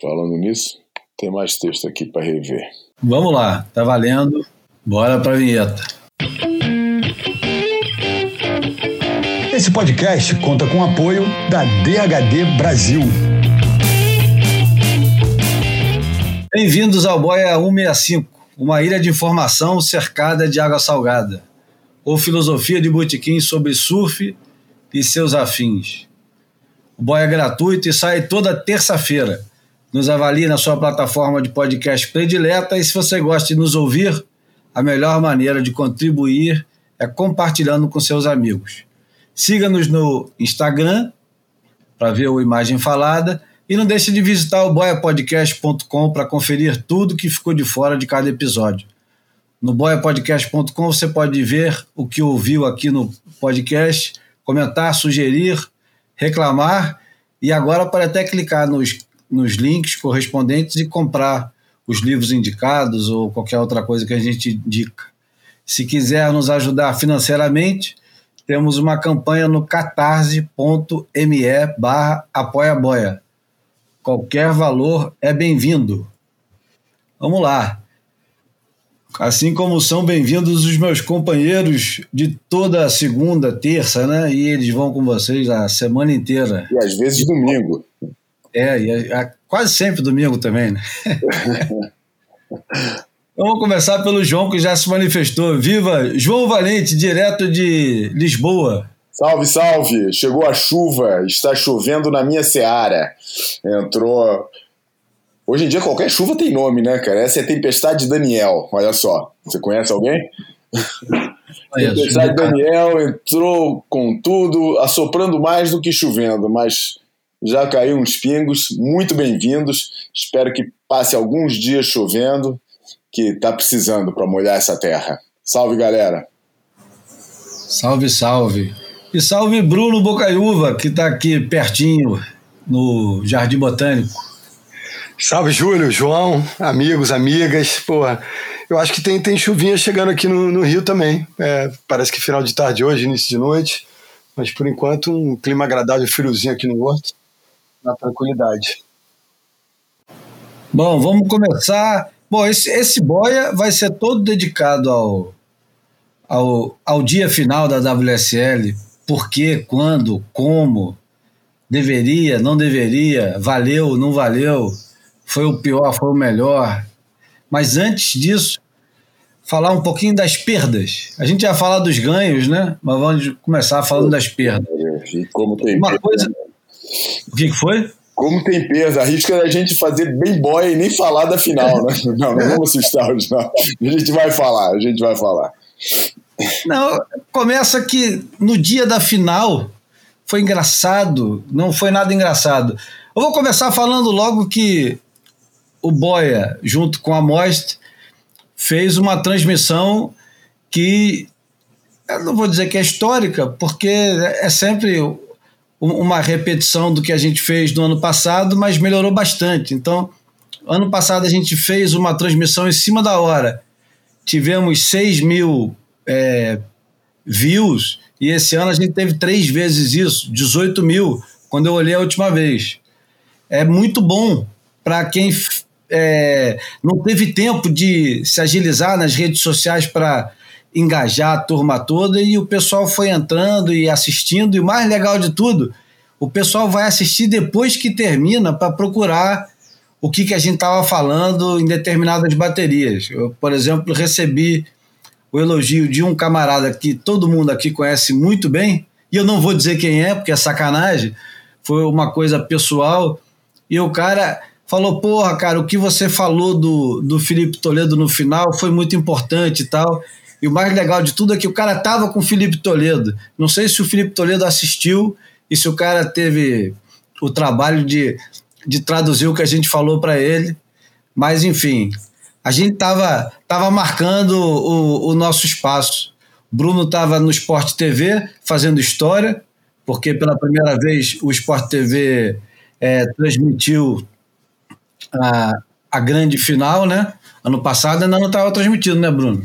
Falando nisso, tem mais texto aqui para rever. Vamos lá, tá valendo. Bora para a vinheta. Esse podcast conta com o apoio da DHD Brasil. Bem-vindos ao Boia 165, uma ilha de informação cercada de água salgada, ou filosofia de botequim sobre surf e seus afins. O Boia é gratuito e sai toda terça-feira. Nos avalie na sua plataforma de podcast predileta e se você gosta de nos ouvir, a melhor maneira de contribuir é compartilhando com seus amigos. Siga-nos no Instagram para ver a imagem falada e não deixe de visitar o boiapodcast.com para conferir tudo que ficou de fora de cada episódio. No boiapodcast.com você pode ver o que ouviu aqui no podcast, comentar, sugerir, reclamar e agora pode até clicar nos, nos links correspondentes e comprar os livros indicados ou qualquer outra coisa que a gente indica. Se quiser nos ajudar financeiramente, temos uma campanha no catarse.me barra apoiaboia. Qualquer valor é bem-vindo. Vamos lá. Assim como são bem-vindos os meus companheiros de toda segunda, terça, né? E eles vão com vocês a semana inteira. E às vezes domingo. É, e a, a, quase sempre domingo também, né? Vamos começar pelo João, que já se manifestou. Viva João Valente, direto de Lisboa. Salve, salve! Chegou a chuva, está chovendo na minha seara. Entrou. Hoje em dia qualquer chuva tem nome, né, cara? Essa é a Tempestade Daniel, olha só. Você conhece alguém? Tempestade Daniel entrou com tudo, assoprando mais do que chovendo, mas já caiu uns pingos. Muito bem-vindos. Espero que passe alguns dias chovendo, que tá precisando para molhar essa terra. Salve, galera! Salve, salve! E salve Bruno Bocaiúva, que está aqui pertinho, no Jardim Botânico. Salve, Júlio, João, amigos, amigas. Pô, eu acho que tem, tem chuvinha chegando aqui no, no Rio também. É, parece que final de tarde hoje, início de noite. Mas por enquanto, um clima agradável, friozinho aqui no Horto, na tranquilidade. Bom, vamos começar. Bom, esse, esse boia vai ser todo dedicado ao, ao, ao dia final da WSL, por quê, quando, como, deveria, não deveria, valeu, não valeu, foi o pior, foi o melhor. Mas antes disso, falar um pouquinho das perdas. A gente já fala dos ganhos, né? Mas vamos começar falando das perdas. E como tem Uma coisa. O que foi? Como tem perda, arrisca a gente fazer bem boia e nem falar da final, né? Não, não vamos assustar os não. A gente vai falar, a gente vai falar. Não, começa que no dia da final foi engraçado, não foi nada engraçado. Eu vou começar falando logo que o Boia, junto com a Most, fez uma transmissão que eu não vou dizer que é histórica, porque é sempre uma repetição do que a gente fez no ano passado, mas melhorou bastante. Então, ano passado a gente fez uma transmissão em cima da hora. Tivemos 6 mil é, views, e esse ano a gente teve três vezes isso, 18 mil, quando eu olhei a última vez. É muito bom para quem é, não teve tempo de se agilizar nas redes sociais para engajar a turma toda e o pessoal foi entrando e assistindo. E o mais legal de tudo, o pessoal vai assistir depois que termina para procurar o que, que a gente estava falando em determinadas baterias. Eu, por exemplo, recebi o elogio de um camarada que todo mundo aqui conhece muito bem, e eu não vou dizer quem é, porque é sacanagem, foi uma coisa pessoal, e o cara falou: Porra, cara, o que você falou do, do Felipe Toledo no final foi muito importante e tal. E o mais legal de tudo é que o cara tava com o Felipe Toledo. Não sei se o Felipe Toledo assistiu e se o cara teve o trabalho de, de traduzir o que a gente falou para ele. Mas, enfim, a gente estava tava marcando o, o nosso espaço. Bruno estava no Sport TV fazendo história, porque pela primeira vez o Sport TV é, transmitiu a, a grande final, né? Ano passado ainda não estava transmitido, né, Bruno?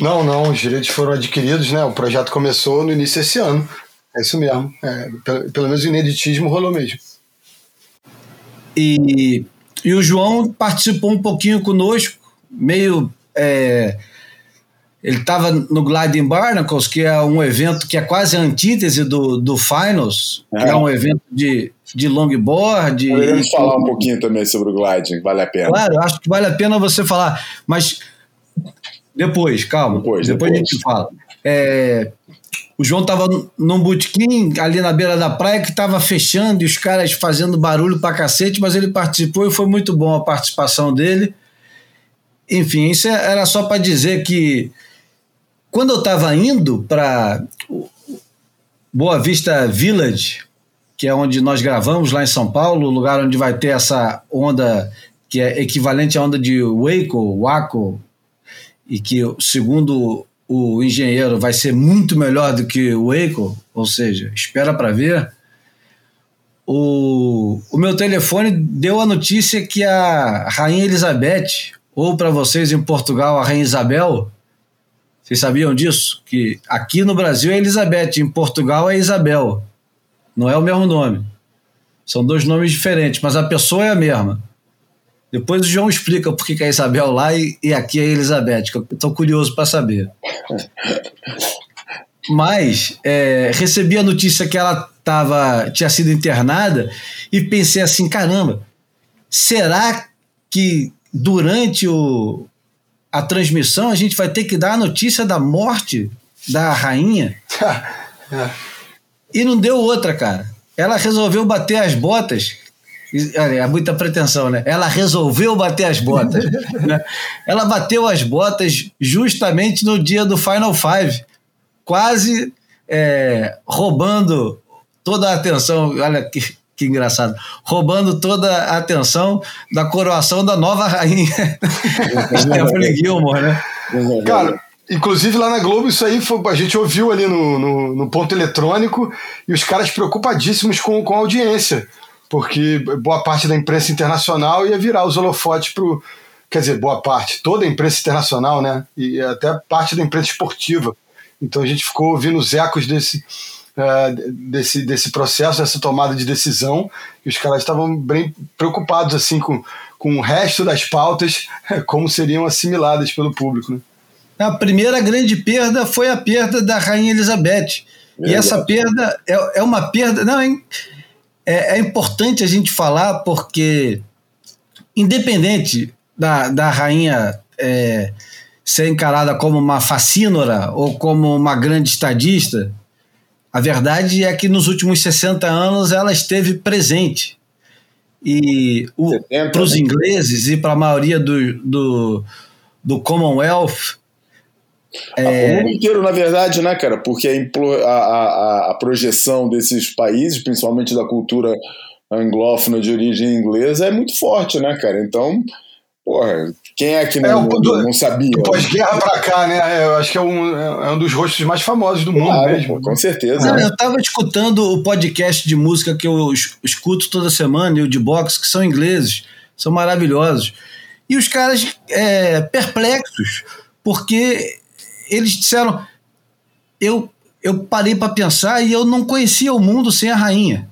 Não, não, os direitos foram adquiridos, né? O projeto começou no início desse ano. É isso mesmo. É, pelo, pelo menos o ineditismo rolou mesmo. E e o João participou um pouquinho conosco, meio. É, ele estava no Gliding Barnacles, que é um evento que é quase a antítese do, do Finals, é. que é um evento de, de longboard. Poderíamos falar um pouquinho também sobre o Gliding, vale a pena. Claro, acho que vale a pena você falar, mas depois, calma, depois, depois, depois. a gente fala. É, o João estava num botequim ali na beira da praia que estava fechando e os caras fazendo barulho pra cacete, mas ele participou e foi muito bom a participação dele. Enfim, isso era só para dizer que quando eu estava indo para Boa Vista Village, que é onde nós gravamos lá em São Paulo, o lugar onde vai ter essa onda que é equivalente à onda de Waco, Waco, e que, segundo o engenheiro, vai ser muito melhor do que o Waco, ou seja, espera para ver. O, o meu telefone deu a notícia que a Rainha Elizabeth, ou para vocês em Portugal, a Rainha Isabel, vocês sabiam disso? Que aqui no Brasil é Elizabeth, em Portugal é Isabel. Não é o mesmo nome. São dois nomes diferentes, mas a pessoa é a mesma. Depois o João explica por que é Isabel lá e, e aqui é Elizabeth, que eu estou curioso para saber. Mas é, recebi a notícia que ela tava, tinha sido internada e pensei assim: caramba, será que durante o, a transmissão, a gente vai ter que dar a notícia da morte da rainha. é. E não deu outra, cara. Ela resolveu bater as botas. Olha, é muita pretensão, né? Ela resolveu bater as botas. né? Ela bateu as botas justamente no dia do Final Five, quase é, roubando toda a atenção. Olha que, que engraçado. Roubando toda a atenção da coroação da nova rainha. Stephanie Gilmore, né? Cara, inclusive lá na Globo, isso aí foi, a gente ouviu ali no, no, no, ponto eletrônico e os caras preocupadíssimos com, com a audiência, porque boa parte da imprensa internacional ia virar os holofotes pro. Quer dizer, boa parte, toda a imprensa internacional, né? E até parte da imprensa esportiva. Então a gente ficou ouvindo os ecos desse, é, desse, desse processo, dessa tomada de decisão, e os caras estavam bem preocupados assim com, com o resto das pautas, como seriam assimiladas pelo público. Né? A primeira grande perda foi a perda da Rainha Elizabeth. E essa perda é, é uma perda. Não, é, é importante a gente falar porque, independente da, da rainha é, ser encarada como uma facínora ou como uma grande estadista, a verdade é que nos últimos 60 anos ela esteve presente. E para os né? ingleses e para a maioria do, do, do Commonwealth. É... O mundo inteiro, na verdade, né, cara? Porque a, a, a projeção desses países, principalmente da cultura anglófona de origem inglesa, é muito forte, né, cara? Então, porra, quem é que não, é, do, não sabia? Pós-guerra pra cá, né? Eu acho que é um, é um dos rostos mais famosos do mundo claro, mesmo. com certeza. eu tava escutando o podcast de música que eu escuto toda semana, e o de box, que são ingleses, são maravilhosos. E os caras é, perplexos, porque eles disseram. Eu, eu parei para pensar e eu não conhecia o mundo sem a rainha.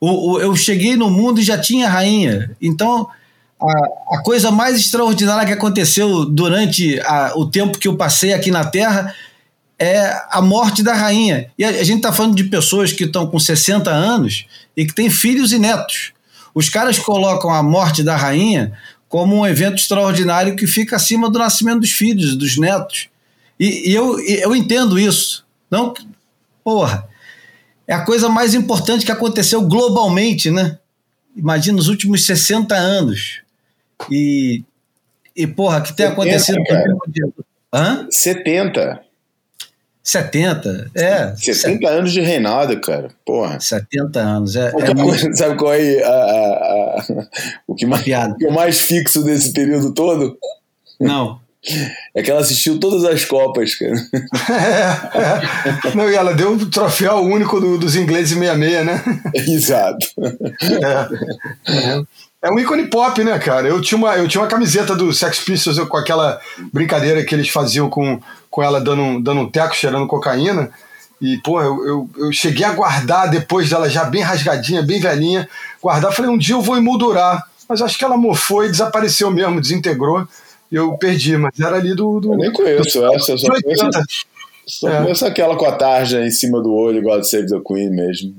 O, o, eu cheguei no mundo e já tinha a rainha. Então a, a coisa mais extraordinária que aconteceu durante a, o tempo que eu passei aqui na Terra é a morte da rainha. E a, a gente está falando de pessoas que estão com 60 anos e que têm filhos e netos. Os caras colocam a morte da rainha como um evento extraordinário que fica acima do nascimento dos filhos, dos netos. E, e eu, eu entendo isso. Não, porra, é a coisa mais importante que aconteceu globalmente, né? Imagina os últimos 60 anos. E, e porra, que tem 70, acontecido. Cara. Hã? 70. 70, é. 70 anos de reinado, cara. Porra. 70 anos. É, é muito... Sabe qual é a, a, a, o, que mais, o que é mais fixo desse período todo? Não. É que ela assistiu todas as Copas, cara. É, é. Não, e ela deu um troféu único do, dos ingleses 66, né? Exato. É. é. Um ícone pop, né, cara? Eu tinha uma, eu tinha uma camiseta do Sex Pistols com aquela brincadeira que eles faziam com, com ela dando, dando um teco, cheirando cocaína. E, pô, eu, eu, eu, cheguei a guardar depois dela já bem rasgadinha, bem velhinha. Guardar, falei, um dia eu vou emoldurar mas acho que ela mofou e desapareceu mesmo, desintegrou. Eu perdi, mas era ali do. do eu nem conheço do, essa, só conheço, só é. conheço aquela com a tarja em cima do olho, igual a Save the Queen mesmo.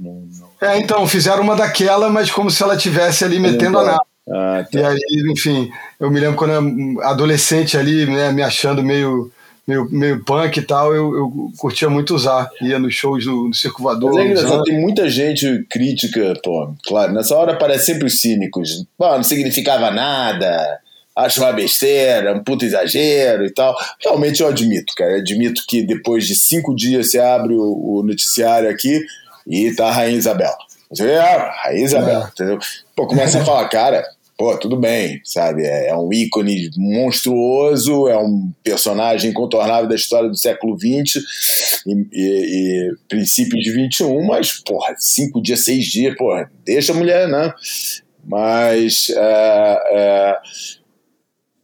É, então, fizeram uma daquela, mas como se ela tivesse ali metendo a nada. Ah, tá. E aí, enfim, eu me lembro quando eu adolescente ali, né, me achando meio meio, meio punk e tal, eu, eu curtia muito usar. Ia nos shows do, do Circo Voador. Mas é engraçado, tem muita gente crítica, pô, claro, nessa hora parece sempre os cínicos. Pô, não significava nada, acho uma besteira, um puto exagero e tal. Realmente eu admito, cara. Eu admito que depois de cinco dias você abre o, o noticiário aqui e tá a Rainha Isabel. Você vê, ah, Rainha Isabel, é. entendeu? Pô, começa a falar, cara, pô, tudo bem, sabe? É, é, um ícone monstruoso, é um personagem incontornável da história do século XX e, e, e princípios de XXI, mas, porra, cinco dias, seis dias, porra, deixa a mulher, né? Mas. É, é,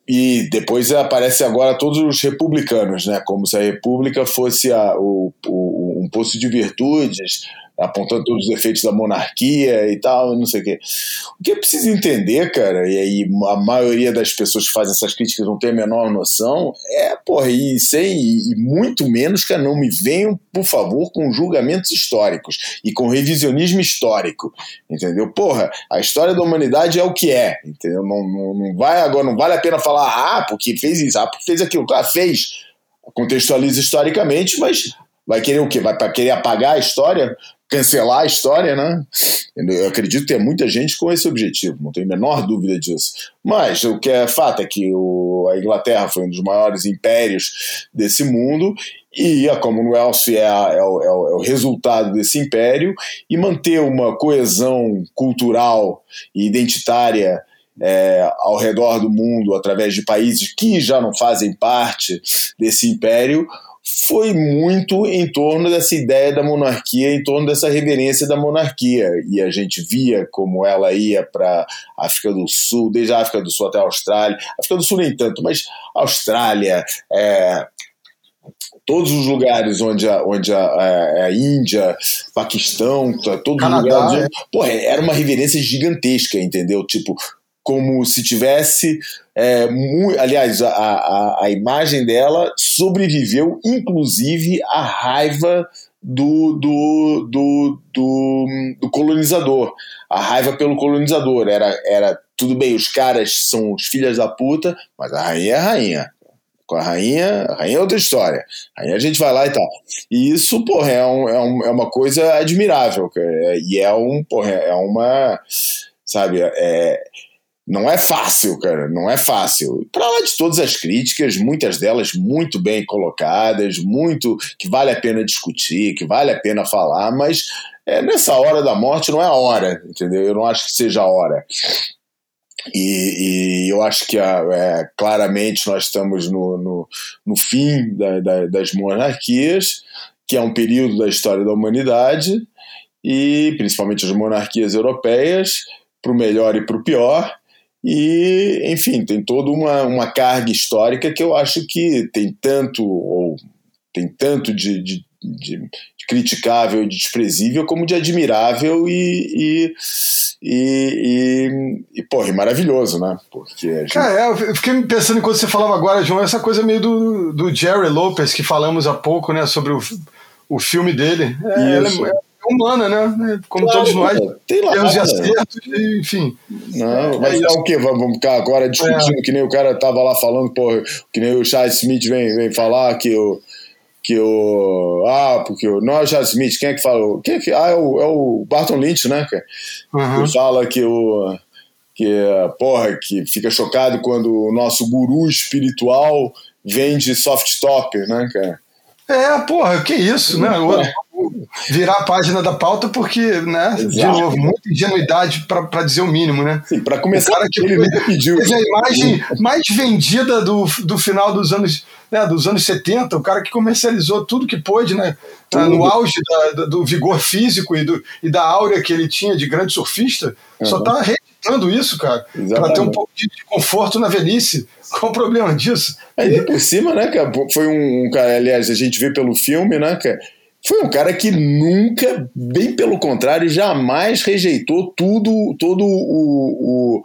e depois aparece agora todos os republicanos, né? Como se a república fosse a, o, o, um poço de virtudes, apontando todos os efeitos da monarquia e tal, não sei o quê. O que é preciso entender, cara, e aí a maioria das pessoas que fazem essas críticas não tem a menor noção, é, porra, e sem, e muito menos, que não me venham, por favor, com julgamentos históricos e com revisionismo histórico, entendeu? Porra, a história da humanidade é o que é, entendeu? Não, não, não vai agora, não vale a pena falar, ah, porque fez isso, ah, porque fez aquilo, claro, fez, contextualiza historicamente, mas vai querer o quê? Vai querer apagar a história? cancelar a história, né? Eu acredito que tem muita gente com esse objetivo, não tenho a menor dúvida disso. Mas o que é fato é que o, a Inglaterra foi um dos maiores impérios desse mundo e a Commonwealth é, a, é, o, é, o, é, o, resultado desse império e manter uma coesão cultural e identitária é, ao redor do mundo através de países que já não fazem parte desse império foi muito em torno dessa ideia da monarquia, em torno dessa reverência da monarquia. E a gente via como ela ia para a África do Sul, desde a África do Sul até a Austrália. África do Sul nem tanto, mas Austrália, é, todos os lugares onde a, onde a, a, a Índia, Paquistão, todos Canadá, os lugares. É. Pô, era uma reverência gigantesca, entendeu? Tipo, como se tivesse. É, aliás, a, a, a imagem dela sobreviveu, inclusive, à raiva do, do, do, do, do colonizador. A raiva pelo colonizador. Era, era tudo bem, os caras são os filhos da puta, mas a rainha é a rainha. Com a rainha, a rainha é outra história. Aí a gente vai lá e tal. E isso, porra, é, um, é, um, é uma coisa admirável. E é um, porra, é uma. Sabe, é, não é fácil, cara, não é fácil. Para lá de todas as críticas, muitas delas muito bem colocadas, muito que vale a pena discutir, que vale a pena falar, mas é, nessa hora da morte não é a hora, entendeu? Eu não acho que seja a hora. E, e eu acho que é, claramente nós estamos no, no, no fim da, da, das monarquias, que é um período da história da humanidade, e principalmente as monarquias europeias, para o melhor e para o pior e, enfim, tem toda uma, uma carga histórica que eu acho que tem tanto, ou tem tanto de, de, de, de criticável e de desprezível, como de admirável e, e, e, e, e porra, maravilhoso, né? Porque gente... Cara, é, eu fiquei pensando enquanto você falava agora, João, essa coisa meio do, do Jerry Lopez que falamos há pouco, né, sobre o, o filme dele. É, Isso. é, humana, né? Como claro, todos nós. Tem lá. Erros e acertos, enfim. Não, vai é ficar o quê? Vamos ficar agora discutindo é. que nem o cara tava lá falando, porra, que nem o Charles Smith vem, vem falar que o. Que o. Ah, porque o. Não é o Charles Smith, quem é que falou? Quem é que. Ah, é o, é o Barton Lynch, né, cara? Uhum. Que fala que o. Que, porra, que fica chocado quando o nosso guru espiritual vende soft top, né, cara? É, porra, que isso, né? Virar a página da pauta porque, né? Exato. De novo, muita ingenuidade para dizer o mínimo, né? Sim, para começar, o cara que ele foi, pediu. Teve a imagem mais vendida do, do final dos anos, né, dos anos 70, o cara que comercializou tudo que pôde, né? Tudo. No auge da, do vigor físico e, do, e da áurea que ele tinha de grande surfista, uhum. só tá reeditando isso, cara, para ter um pouco de conforto na velhice. Qual o problema disso? Aí por cima, né, cara? Foi um, um cara, aliás, a gente vê pelo filme, né, cara? Foi um cara que nunca, bem pelo contrário, jamais rejeitou tudo, todo o, o,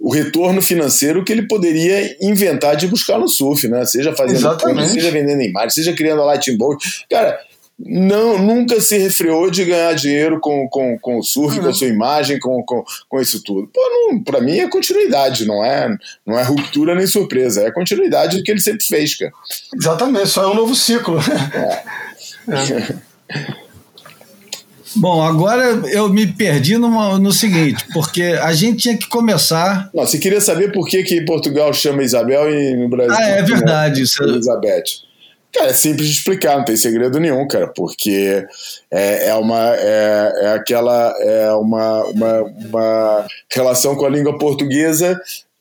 o retorno financeiro que ele poderia inventar de buscar no surf, né? Seja fazendo tudo, seja vendendo imagens, seja criando a Lightning Bolt. Cara, não, nunca se refreou de ganhar dinheiro com, com, com o surf, uhum. com a sua imagem, com, com, com isso tudo. Pô, não, pra mim é continuidade, não é, não é ruptura nem surpresa, é continuidade do que ele sempre fez, cara. Exatamente, só é um novo ciclo. É. é. Bom, agora eu me perdi numa, no seguinte, porque a gente tinha que começar. Não, você queria saber por que, que Portugal chama Isabel e no Brasil. Ah, é verdade. Isso... Elizabeth. Cara, é simples de explicar, não tem segredo nenhum, cara, porque é, é uma é, é aquela é uma, uma, uma relação com a língua portuguesa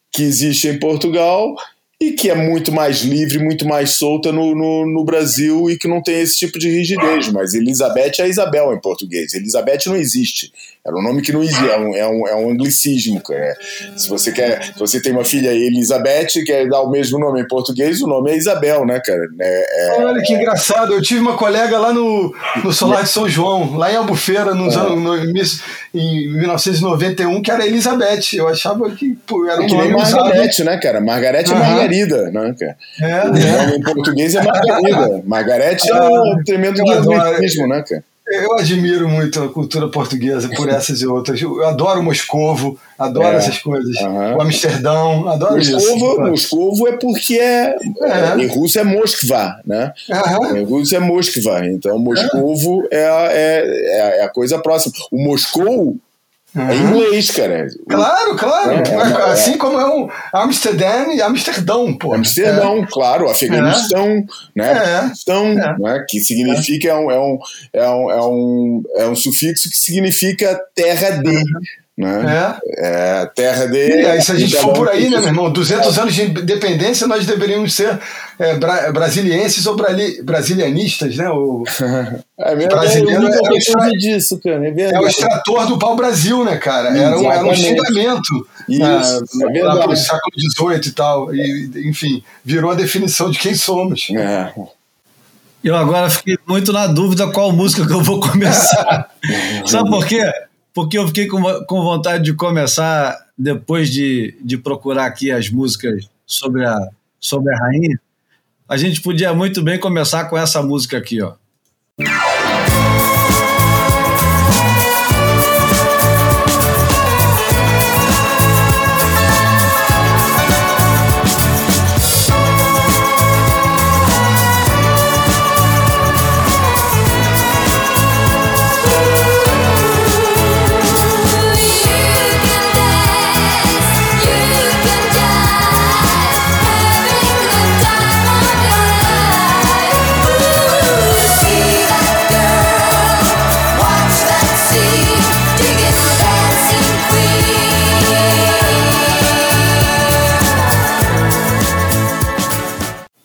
que existe em Portugal e que é muito mais livre, muito mais solta no, no, no, Brasil e que não tem esse tipo de rigidez. Mas Elizabeth é Isabel em português. Elizabeth não existe. Era um nome que não existe. É um, é um, é um anglicismo. Cara. Se você quer, se você tem uma filha Elizabeth quer dar o mesmo nome em português, o nome é Isabel, né, cara? É, é, Olha que engraçado. Eu tive uma colega lá no, no Solar de São João, lá em Albufeira, nos é. anos, no, em 1991, que era Elizabeth. Eu achava que pô, era um que nome Margarete, né, cara? Margarete é Margarida. Né, cara? É, né? Em português é Margarida. Margarete é um tremendo gratuitismo, né, cara? Eu admiro muito a cultura portuguesa por essas e outras. Eu adoro Moscovo, adoro é, essas coisas. O Amsterdão, adoro Moscovo, isso. Moscovo é porque é, é. Em russo é Moskva, né? Em russo é Moskva. Então, Moscovo é. É, é, a coisa próxima. O Moscou Uhum. É inglês, cara. Claro, claro. É, é, assim como é um Amsterdã e Amsterdão, pô. Amsterdão, é. claro. Afeganistão, é. né? Afeganistão, né? Que significa, é um, é, um, é, um, é, um, é um sufixo que significa terra de. Uhum. Né? É. é terra de. E aí, se a gente for por aí, né, meu irmão? 200 anos de independência, nós deveríamos ser é, bra brasilienses ou brali brasilianistas, né? O é mesmo, brasileiro é, o disso, cara. É, é, o extrator do pau-brasil, né, cara? Era um, era um xingamento Isso, na, é lá século XVIII e tal. E, enfim, virou a definição de quem somos. É. Eu agora fiquei muito na dúvida qual música que eu vou começar. Sabe por quê? Porque eu fiquei com, com vontade de começar, depois de, de procurar aqui as músicas sobre a, sobre a rainha, a gente podia muito bem começar com essa música aqui, ó.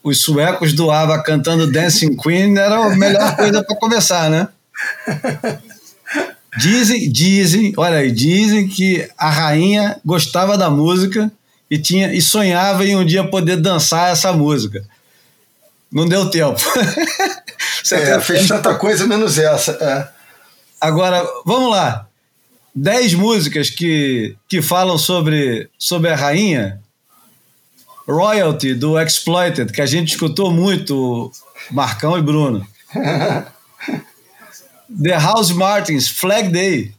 Os suecos do ABBA cantando Dancing Queen era a melhor coisa para começar, né? Dizem, dizem, olha aí, dizem que a rainha gostava da música e tinha e sonhava em um dia poder dançar essa música. Não deu tempo. é, fez tanta coisa menos essa. É. Agora, vamos lá. Dez músicas que, que falam sobre, sobre a rainha Royalty do Exploited, que a gente escutou muito, Marcão e Bruno. The House Martins, Flag Day.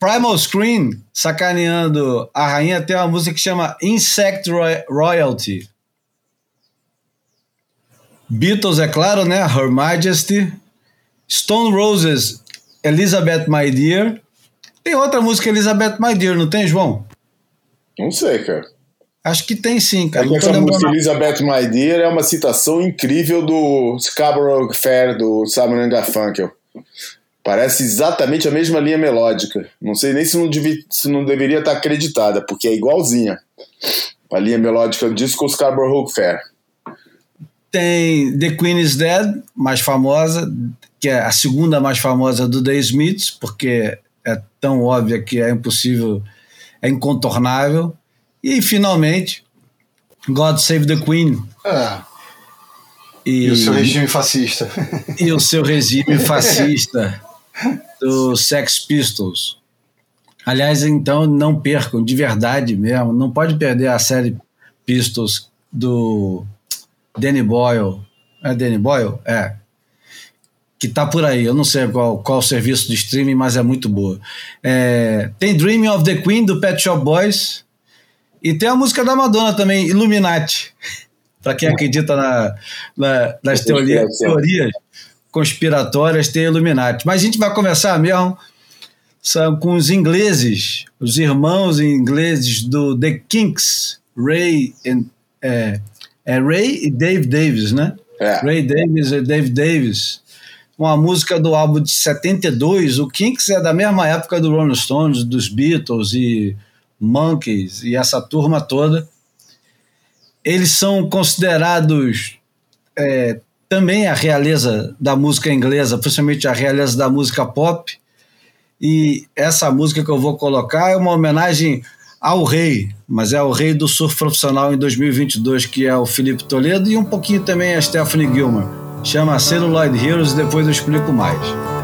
Primal Screen, sacaneando a rainha, tem uma música que chama Insect Royalty. Beatles, é claro, né? Her Majesty. Stone Roses, Elizabeth My Dear. Tem outra música, Elizabeth My Dear, não tem, João? Não sei, cara. Acho que tem sim, cara. É essa música Elizabeth My Dear é uma citação incrível do Scarborough Fair, do Simon Garfunkel. Parece exatamente a mesma linha melódica. Não sei nem se não, se não deveria estar acreditada, porque é igualzinha. A linha melódica do disco Scarborough Fair. Tem The Queen is Dead, mais famosa, que é a segunda mais famosa do The Smiths, porque é tão óbvia que é impossível, é incontornável. E finalmente, God Save the Queen. É. E, e o seu regime fascista. E o seu regime fascista do Sex Pistols. Aliás, então não percam, de verdade mesmo, não pode perder a série Pistols do Danny Boyle. É Danny Boyle? É. Que tá por aí, eu não sei qual, qual serviço de streaming, mas é muito boa. É, tem Dreaming of the Queen do Pet Shop Boys. E tem a música da Madonna também, Illuminati. Para quem acredita na, na, nas teorias, teorias conspiratórias, tem Illuminati. Mas a gente vai começar mesmo são com os ingleses, os irmãos ingleses do The Kinks, Ray, and, é, é Ray e Dave Davis, né? É. Ray Davis e Dave Davis. Uma música do álbum de 72. O Kinks é da mesma época do Rolling Stones, dos Beatles e Monkeys e essa turma toda. Eles são considerados é, também a realeza da música inglesa, principalmente a realeza da música pop. E essa música que eu vou colocar é uma homenagem ao rei, mas é o rei do surf profissional em 2022, que é o Felipe Toledo, e um pouquinho também a Stephanie Gilmer. Chama Celluloid Heroes, depois eu explico mais.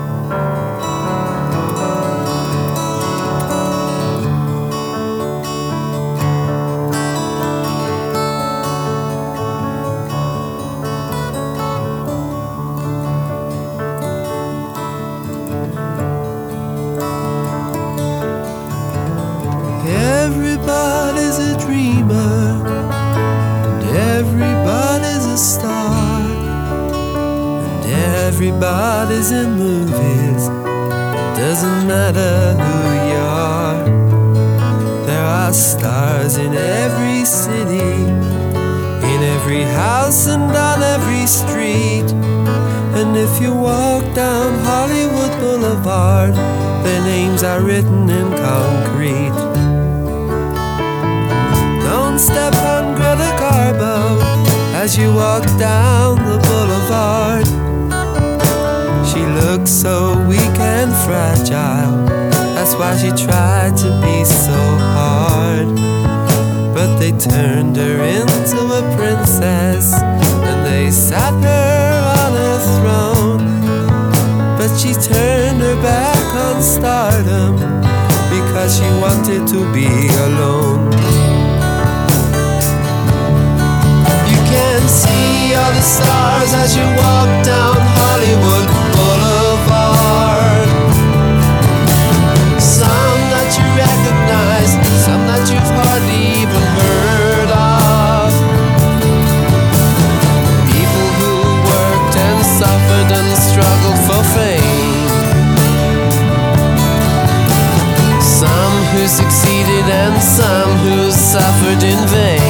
and some who suffered in vain.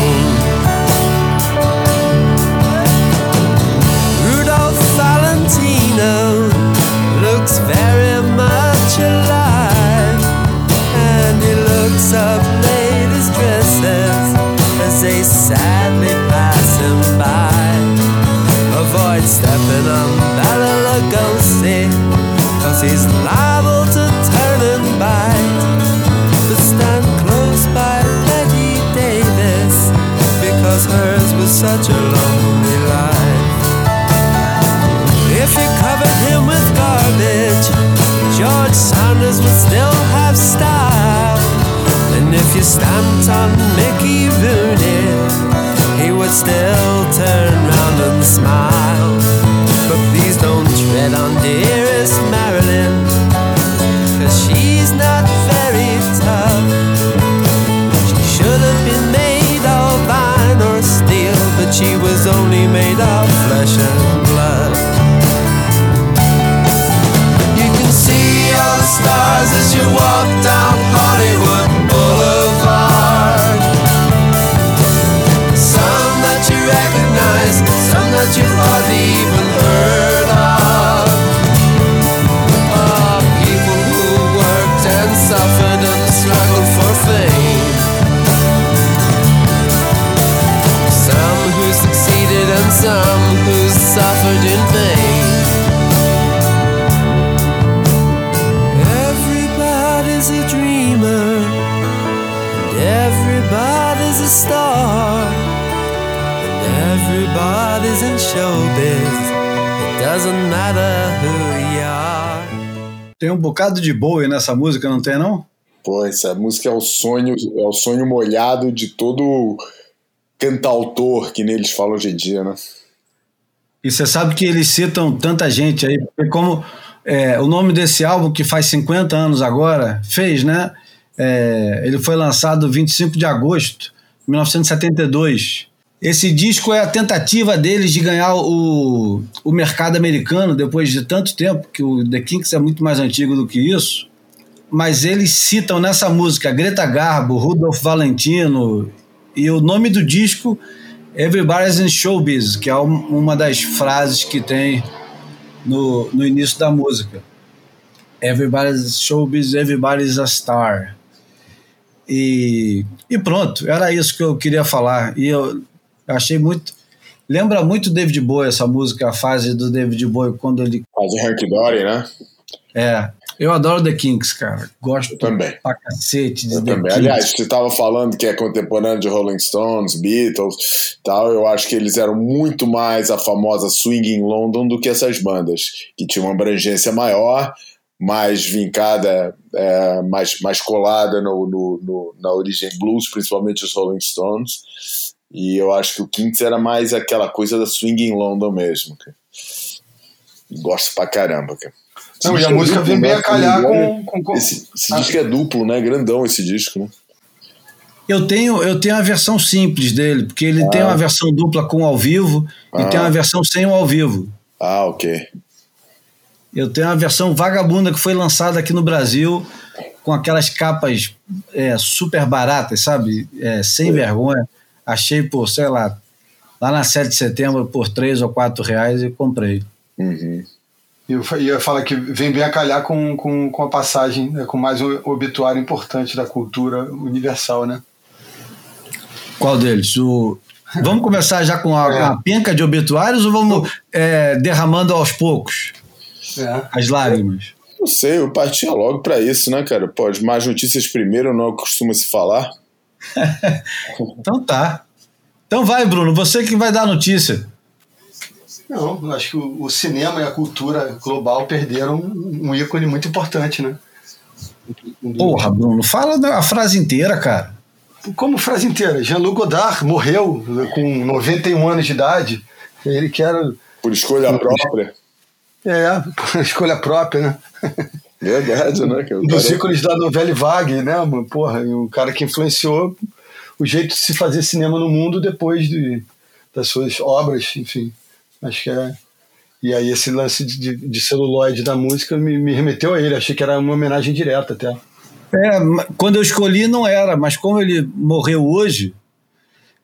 You stamped on Mickey Rooney, he would still turn round and smile. But please don't tread on dearest Marilyn, cause she's not very tough. She should have been made of iron or steel, but she was only made of flesh and blood. You can see all the stars as you walk down. Tem um bocado de Bowie nessa música, não tem não? Pô, essa música é o sonho, é o sonho molhado de todo cantautor que neles falam hoje em dia, né? E você sabe que eles citam tanta gente aí, porque como é, o nome desse álbum, que faz 50 anos agora, fez, né? É, ele foi lançado 25 de agosto de 1972. Esse disco é a tentativa deles de ganhar o, o mercado americano depois de tanto tempo, que o The Kinks é muito mais antigo do que isso. Mas eles citam nessa música Greta Garbo, Rudolph Valentino e o nome do disco Everybody's in Showbiz, que é uma das frases que tem no, no início da música. Everybody's Showbiz, Everybody's a Star. E, e pronto, era isso que eu queria falar. E eu achei muito. Lembra muito David Bowie, essa música, a fase do David Bowie, quando ele. Fase Hank Dory, né? É. Eu adoro The Kinks, cara. Gosto eu também. pra cacete de eu The também. Kinks. Aliás, você estava falando que é contemporâneo de Rolling Stones, Beatles tal. Eu acho que eles eram muito mais a famosa Swing in London do que essas bandas, que tinham uma abrangência maior, mais vincada, é, mais, mais colada no, no, no, na origem blues, principalmente os Rolling Stones. E eu acho que o Kinks era mais aquela coisa da Swing in London mesmo. Cara. Gosto pra caramba, cara. Não, e a música vem bem a calhar com, com, com. Esse, esse ah. disco é duplo, né? Grandão esse disco, né? Eu tenho, eu tenho a versão simples dele, porque ele ah. tem uma versão dupla com ao vivo ah. e tem uma versão sem o ao vivo. Ah, ok. Eu tenho uma versão vagabunda que foi lançada aqui no Brasil com aquelas capas é, super baratas, sabe? É, sem é. vergonha. Achei por, sei lá, lá na 7 de setembro por 3 ou 4 reais e comprei. Uhum. E eu ia falar que vem bem a calhar com, com, com a passagem, né, com mais um obituário importante da cultura universal, né? Qual deles? O... Vamos começar já com a, é. a penca de obituários ou vamos é, derramando aos poucos é. as lágrimas? Não sei, eu partia logo para isso, né, cara? Pode mais notícias primeiro, não costuma se falar. então tá. Então vai, Bruno, você que vai dar a notícia. Não, acho que o, o, cinema e a cultura global perderam um ícone muito importante, né? Porra, Bruno, fala a frase inteira, cara. Como frase inteira? Jean-Luc Godard morreu com 91 anos de idade. Ele que era. Por escolha própria. É, por escolha própria, né? Verdade, né? Um dos ícones da novela Vague, né? Porra, um cara que influenciou o jeito de se fazer cinema no mundo depois de, das suas obras, enfim. Acho que é. E aí esse lance de, de celuloide da música me, me remeteu a ele. Achei que era uma homenagem direta até. É, quando eu escolhi não era, mas como ele morreu hoje,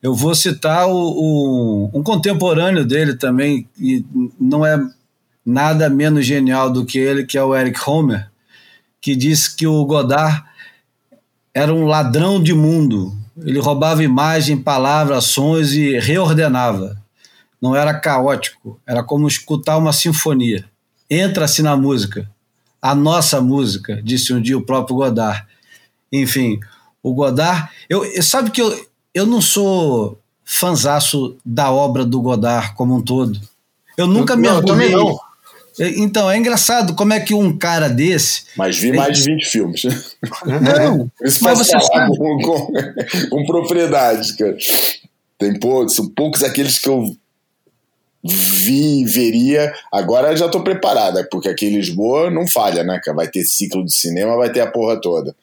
eu vou citar o, o, um contemporâneo dele também, e não é nada menos genial do que ele, que é o Eric Homer, que disse que o Godard era um ladrão de mundo. Ele roubava imagem, palavras, sons e reordenava não era caótico, era como escutar uma sinfonia. Entra-se na música, a nossa música, disse um dia o próprio Godard. Enfim, o Godard. Eu, sabe que eu, eu não sou fanzaço da obra do Godard como um todo. Eu nunca me orgulhei. Então, é engraçado como é que um cara desse. Mas vi mais de 20 filmes. Não, Isso mas você sabe. Com, com, com propriedade, cara. Tem poucos, são poucos aqueles que eu vi, veria. Agora já tô preparada, porque aqui em Lisboa não falha, né? Vai ter ciclo de cinema, vai ter a porra toda.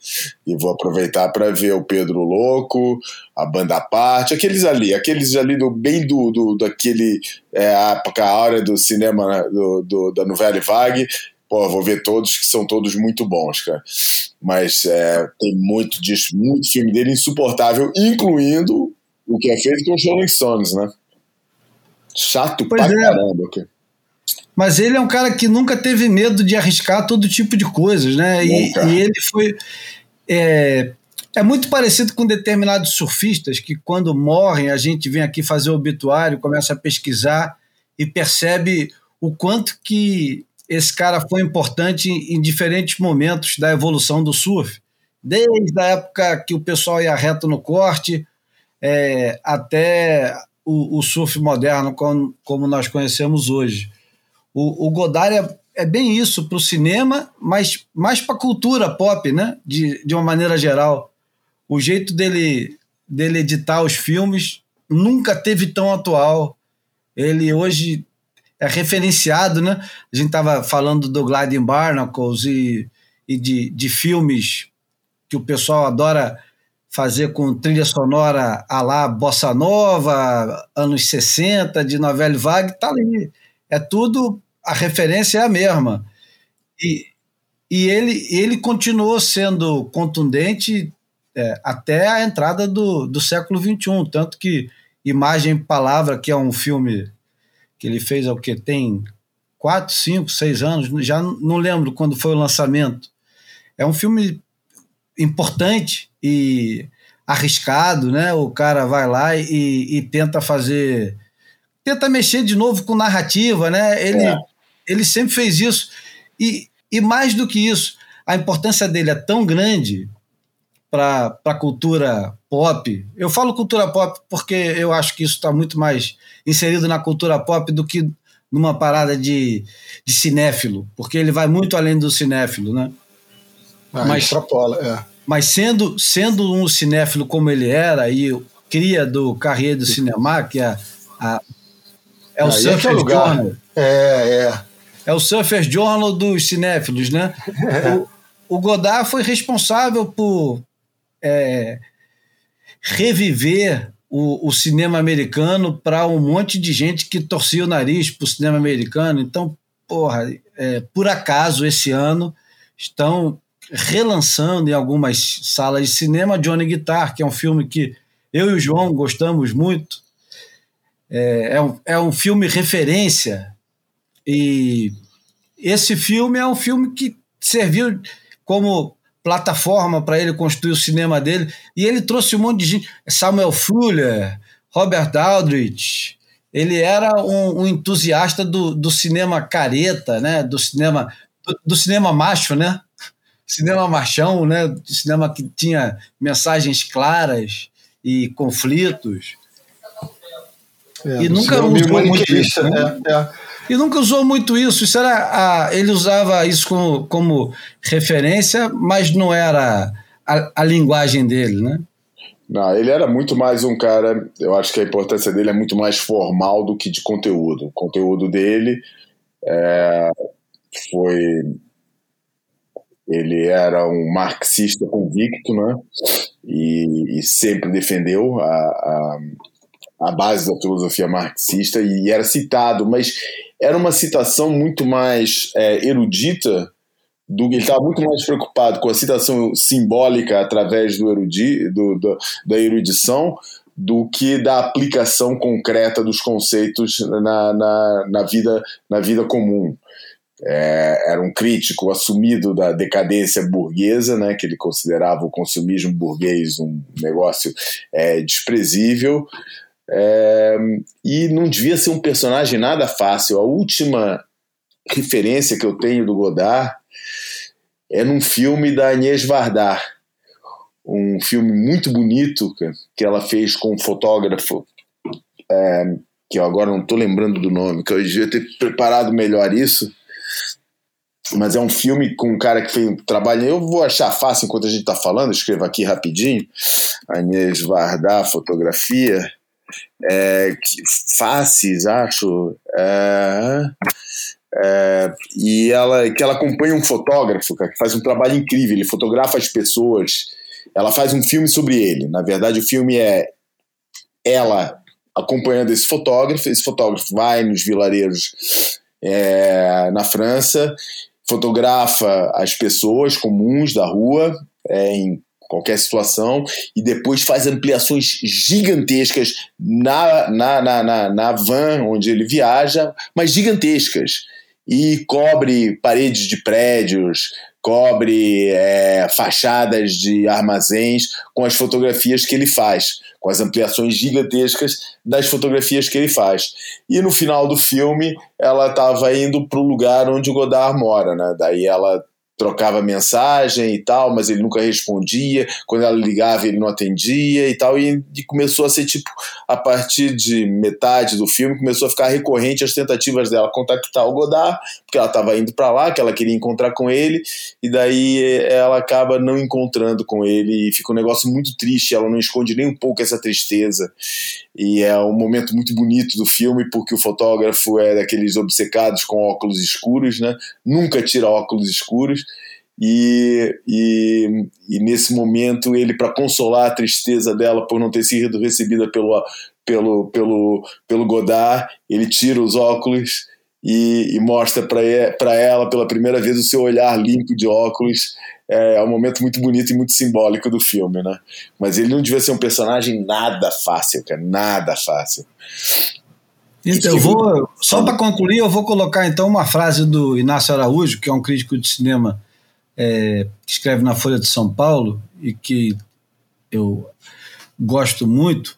E vou aproveitar para ver o Pedro Louco, a banda parte, aqueles ali, aqueles ali do bem do, do daquele é, a hora do cinema né, do, do, da novela Vague. Pô, vou ver todos que são todos muito bons, cara. Mas é, tem muito disso, muito filme dele insuportável, incluindo o que é feito com os Rolling Stones, né? Chato pois pra é. caramba. Cara. Mas ele é um cara que nunca teve medo de arriscar todo tipo de coisas, né? E, e, ele foi. É, é muito parecido com determinados surfistas que, quando morrem, a gente vem aqui fazer o obituário, começa a pesquisar e percebe o quanto que esse cara foi importante em diferentes momentos da evolução do surf. Desde a época que o pessoal ia reto no corte, é, até o, o surf moderno como, como, nós conhecemos hoje. O, o Godard é, é bem isso para o cinema, mas mais para a cultura pop, né? De, de uma maneira geral. O jeito dele, dele editar os filmes nunca teve tão atual. Ele hoje é referenciado, né? A gente estava falando do Gliding Barnacles e, e de, de filmes que o pessoal adora fazer com trilha sonora a lá bossa nova, anos 60, de novela vague, tá ali. É tudo, a referência é a mesma. E, e ele, ele continuou sendo contundente é, até a entrada do, do século XXI, tanto que Imagem e Palavra, que é um filme que ele fez o que tem quatro, cinco, seis anos, já não lembro quando foi o lançamento. É um filme importante e arriscado, né? O cara vai lá e, e tenta fazer, tenta mexer de novo com narrativa, né? Ele, é. ele sempre fez isso e, e mais do que isso, a importância dele é tão grande para a cultura pop. Eu falo cultura pop porque eu acho que isso está muito mais inserido na cultura pop do que numa parada de, de cinéfilo, porque ele vai muito além do cinéfilo, né? Ah, mas extrapola, é. Mas sendo, sendo um cinéfilo como ele era e cria do Carrier do Cinema, que é, a, é o Surfer é Journal. É, é. É o Surfer Journal dos cinéfilos, né? o, o Godard foi responsável por é, reviver o, o, cinema americano para um monte de gente que torcia o nariz para o cinema americano. Então, porra, é, por acaso esse ano estão relançando em algumas salas de cinema Johnny Guitar, que é um filme que eu e o João gostamos muito. É, é, um, é um filme referência e esse filme é um filme que serviu como plataforma para ele construir o cinema dele e ele trouxe um monte de gente, Samuel Fuller, Robert Aldrich, ele era um, um entusiasta do, do cinema careta, né? Do cinema do, do cinema macho, né? Cinema machão, né? Cinema que tinha mensagens claras e conflitos. É, e nunca usou muito isso. Né? É, é. E nunca usou muito isso. isso era a, ele usava isso como, como referência, mas não era a, a linguagem dele, né? Não, ele era muito mais um cara. Eu acho que a importância dele é muito mais formal do que de conteúdo. O conteúdo dele é, foi ele era um marxista convicto, né? E, e sempre defendeu a, a, a, base da filosofia marxista e era citado, mas era uma citação muito mais é, erudita do ele estava muito mais preocupado com a citação simbólica através do, erudi, do, do, da erudição do que da aplicação concreta dos conceitos na, na, na, vida, na vida comum é, era um crítico assumido da decadência burguesa, né, que ele considerava o consumismo burguês um negócio é, desprezível, é, e não devia ser um personagem nada fácil. A última referência que eu tenho do Godard é num filme da Agnès Varda, um filme muito bonito que ela fez com um fotógrafo é, que eu agora não estou lembrando do nome, que eu devia ter preparado melhor isso, mas é um filme com um cara que fez um trabalho. Eu vou achar fácil enquanto a gente está falando, escrevo aqui rapidinho. Agnès Varda, fotografia. É, faces, acho. É, é, e ela que ela acompanha um fotógrafo cara, que faz um trabalho incrível. Ele fotografa as pessoas. Ela faz um filme sobre ele. Na verdade, o filme é ela acompanhando esse fotógrafo. Esse fotógrafo vai nos vilarejos é, na França fotografa as pessoas comuns da rua é, em qualquer situação e depois faz ampliações gigantescas na, na, na, na, na van onde ele viaja, mas gigantescas. E cobre paredes de prédios, cobre é, fachadas de armazéns com as fotografias que ele faz, com as ampliações gigantescas das fotografias que ele faz. E no final do filme, ela estava indo para o lugar onde o Godard mora, né? Daí ela trocava mensagem e tal, mas ele nunca respondia. Quando ela ligava, ele não atendia e tal. E, e, começou a ser tipo, a partir de metade do filme, começou a ficar recorrente as tentativas dela contactar o Godard, porque ela estava indo para lá, que ela queria encontrar com ele, e daí ela acaba não encontrando com ele e fica um negócio muito triste. Ela não esconde nem um pouco essa tristeza. E é um momento muito bonito do filme, porque o fotógrafo é daqueles obcecados com óculos escuros, né? Nunca tira óculos escuros e, e, e nesse momento ele para consolar a tristeza dela por não ter sido recebida pelo pelo pelo pelo Godard ele tira os óculos e, e mostra para ela pela primeira vez o seu olhar limpo de óculos é, é um momento muito bonito e muito simbólico do filme, né? Mas ele não devia ser um personagem nada fácil, cara, nada fácil. Então, eu vou, só para concluir, eu vou colocar então uma frase do Inácio Araújo, que é um crítico de cinema é, que escreve na Folha de São Paulo e que eu gosto muito,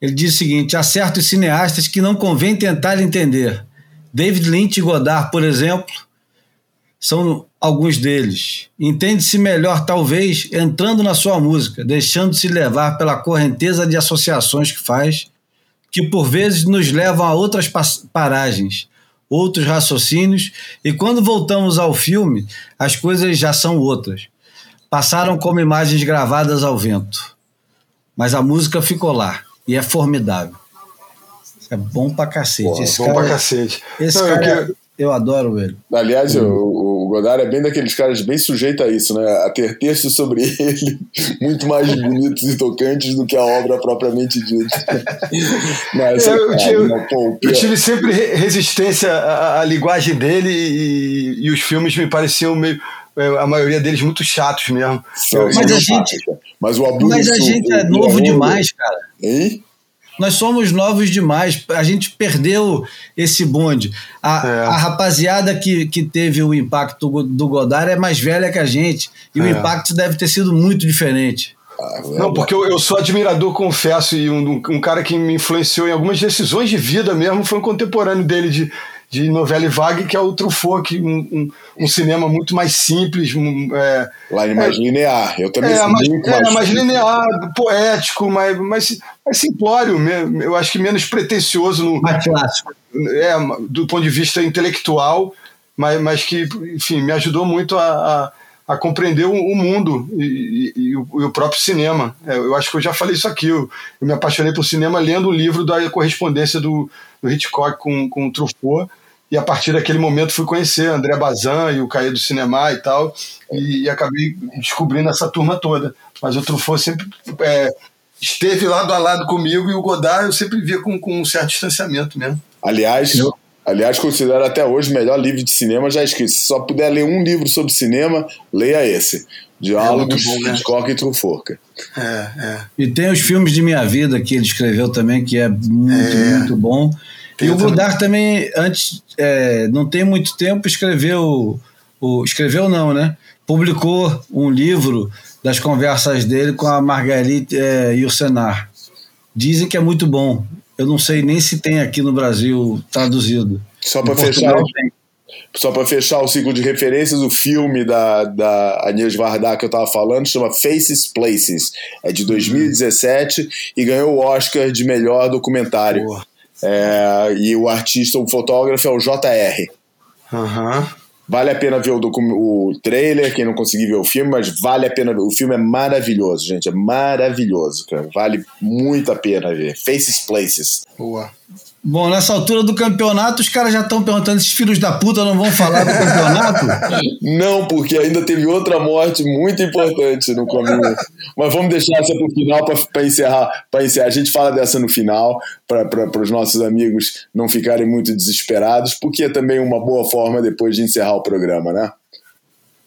ele diz o seguinte: há certos cineastas que não convém tentar entender. David Lynch e Godard, por exemplo, são alguns deles. Entende-se melhor, talvez, entrando na sua música, deixando-se levar pela correnteza de associações que faz, que por vezes nos levam a outras paragens, outros raciocínios, e quando voltamos ao filme, as coisas já são outras. Passaram como imagens gravadas ao vento. Mas a música ficou lá, e é formidável. É bom pra cacete. Pô, esse bom cara, pra cacete. Esse Não, cara, eu, eu, adoro ele. Aliás, o, o Godard é bem daqueles caras bem sujeito a isso, né? A ter textos sobre ele muito mais bonitos e tocantes do que a obra propriamente dita. Mas, é, eu, tive, né? Pô, eu, tive, sempre resistência à, à linguagem dele e, e os filmes me pareciam meio é, a maioria deles muito chatos mesmo. mas a gente, mas, o mas a gente é novo demais, cara. Hein? Nós somos novos demais. A gente perdeu esse bonde. A, é. a rapaziada que, que teve o impacto do Godard é mais velha que a gente. E é. o impacto deve ter sido muito diferente. Não, porque eu, eu, sou admirador, confesso, e um, um, cara que me influenciou em algumas decisões de vida mesmo foi um contemporâneo dele de, de novela e vague, que é o Truffaut, que um, um, um cinema muito mais simples. é, Lá mais é, linear. Eu também é, sou mais, muito é, mais, mais linear, poético, mais, mais, mais simplório, eu acho que menos pretencioso. No, mais clássico. É, do ponto de vista intelectual, mas, mas que, enfim, me ajudou muito a, a, a compreender o, mundo e, e, e, o, próprio cinema. É, eu acho que eu já falei isso aqui. Eu, eu me apaixonei por cinema lendo o livro da correspondência do, do Hitchcock com, com o Truffaut e a partir daquele momento fui conhecer André Bazin e o Caí do Cinema e tal, e, e, acabei descobrindo essa turma toda. Mas o Truffaut sempre é, esteve lado a lado comigo e o Godard eu sempre via com, com um certo distanciamento mesmo. Aliás, eu, aliás, considero até hoje o melhor livro de cinema já escrito. Se só puder ler um livro sobre cinema, leia esse. Diálogos é de Hitchcock e Truffaut. É, é. E tem os filmes de minha vida que ele escreveu também, que é muito, é. muito bom. Tem e o Godard também, antes, é, não tem muito tempo, escreveu, o, escreveu não, né? Publicou um livro das conversas dele com a Marguerite é, Yourcenar. Dizem que é muito bom. Eu não sei nem se tem aqui no Brasil traduzido. Só para fechar, só para fechar o ciclo de referências, o filme da, da Agnès Varda que eu estava falando chama Faces Places. É de 2017 e ganhou o Oscar de melhor documentário. É, e o artista, o fotógrafo é o JR. Uhum. Vale a pena ver o, o trailer, quem não conseguir ver o filme, mas vale a pena ver. O filme é maravilhoso, gente. É maravilhoso, cara. Vale muito a pena ver. Faces Places. Boa. Bom, nessa altura do campeonato, os caras já estão perguntando: esses filhos da puta não vão falar do campeonato? Não, porque ainda teve outra morte muito importante no caminho. Mas vamos deixar essa para o final para encerrar, encerrar. A gente fala dessa no final, para os nossos amigos não ficarem muito desesperados, porque é também uma boa forma depois de encerrar o programa, né?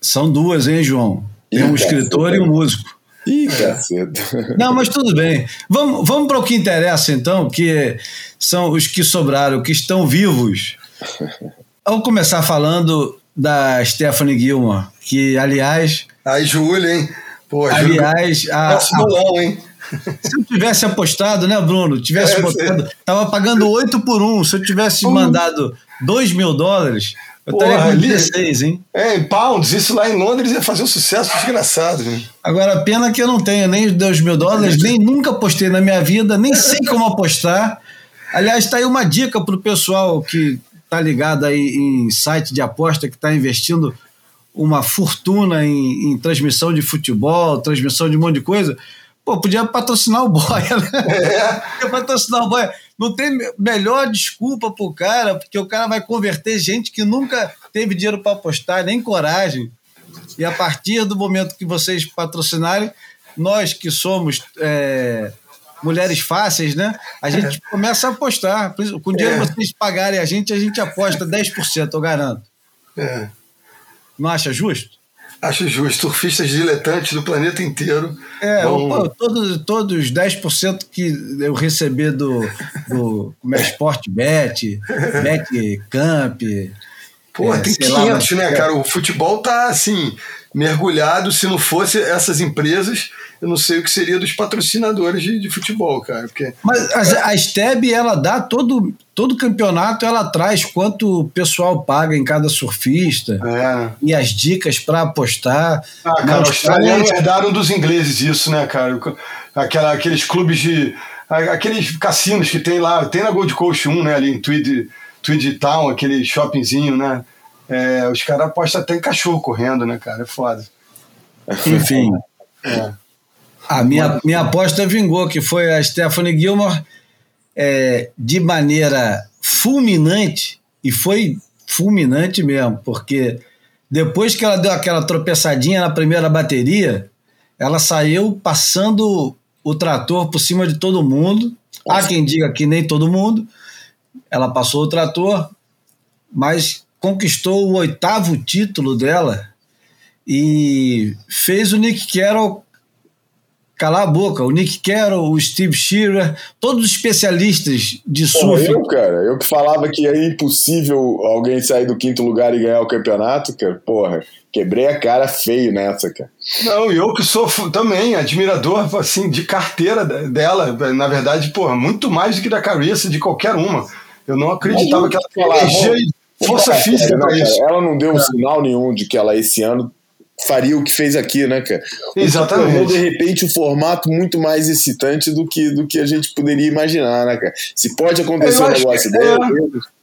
São duas, hein, João? Tem um escritor e um músico. Ih, caceta. Não, mas tudo bem. Vamos, vamos para o que interessa, então, que são os que sobraram, que estão vivos. Vamos começar falando da Stephanie Gilmore, que, aliás. Ai, Júlia, hein? Pô, aliás, a, a, bolão, hein? Se eu tivesse apostado, né, Bruno? Tivesse é, botado, tava pagando 8 por 1. Se eu tivesse mandado 2 mil dólares, Eu estaria com 16, hein? É, em pounds, isso lá em Londres ia fazer um sucesso desgraçado. Né? Agora, pena que eu não tenho nem os 2 mil dólares, nem nunca apostei na minha vida, nem sei como apostar. Aliás, está aí uma dica para o pessoal que está ligado aí em site de aposta, que está investindo uma fortuna em, em, transmissão de futebol, transmissão de um monte de coisa. Pô, podia patrocinar o Boia, né? É. Podia patrocinar o Boia. Não tem melhor desculpa pro cara, porque o cara vai converter gente que nunca teve dinheiro para apostar, nem coragem. E a partir do momento que vocês patrocinarem, nós que somos é, mulheres fáceis, né? A gente é. começa a apostar. Com o dinheiro é. que vocês pagarem a gente, a gente aposta 10%, eu garanto. É. Não acha justo? Acho justo. Surfistas diletantes do planeta inteiro. É, vão... pô, todos, todos os 10% que eu receber do, do como é, Sport Bet, Bet Camp. Pô, é, tem 500, lá, né, cara? O futebol tá assim, mergulhado. Se não fosse essas empresas, eu não sei o que seria dos patrocinadores de, de futebol, cara. Porque... Mas a, a STEB, ela dá todo, todo campeonato, ela traz quanto o pessoal paga em cada surfista é. e as dicas para apostar. Ah, cara, os australianos herdaram dos ingleses isso, né, cara? Aquela, aqueles clubes de. Aqueles cassinos que tem lá, tem na Gold Coast 1, né, ali em Tweed, Tweed Town, aquele shoppingzinho, né? É, os caras apostam até em cachorro correndo, né, cara? É foda. Enfim. É. A minha, minha aposta vingou, que foi a Stephanie Gilmore é, de maneira fulminante, e foi fulminante mesmo, porque depois que ela deu aquela tropeçadinha na primeira bateria, ela saiu passando o trator por cima de todo mundo. Há quem diga que nem todo mundo. Ela passou o trator, mas conquistou o oitavo título dela e fez o Nick Carroll calar a boca. O Nick Carroll, o Steve Shearer, todos os especialistas de surf. eu, cara, eu que falava que é impossível alguém sair do quinto lugar e ganhar o campeonato, cara, porra, quebrei a cara feio nessa, cara. Não, eu que sou também admirador, assim, de carteira dela, na verdade, porra, muito mais do que da Carissa, de qualquer uma. Eu não acreditava que ela tinha energia força física para isso. Ela não deu um sinal nenhum de que ela esse ano faria o que fez aqui, né, cara? Exatamente. Tornou, de repente, um formato muito mais excitante do que, do que a gente poderia imaginar, né, cara? Se pode acontecer um negócio dele. É...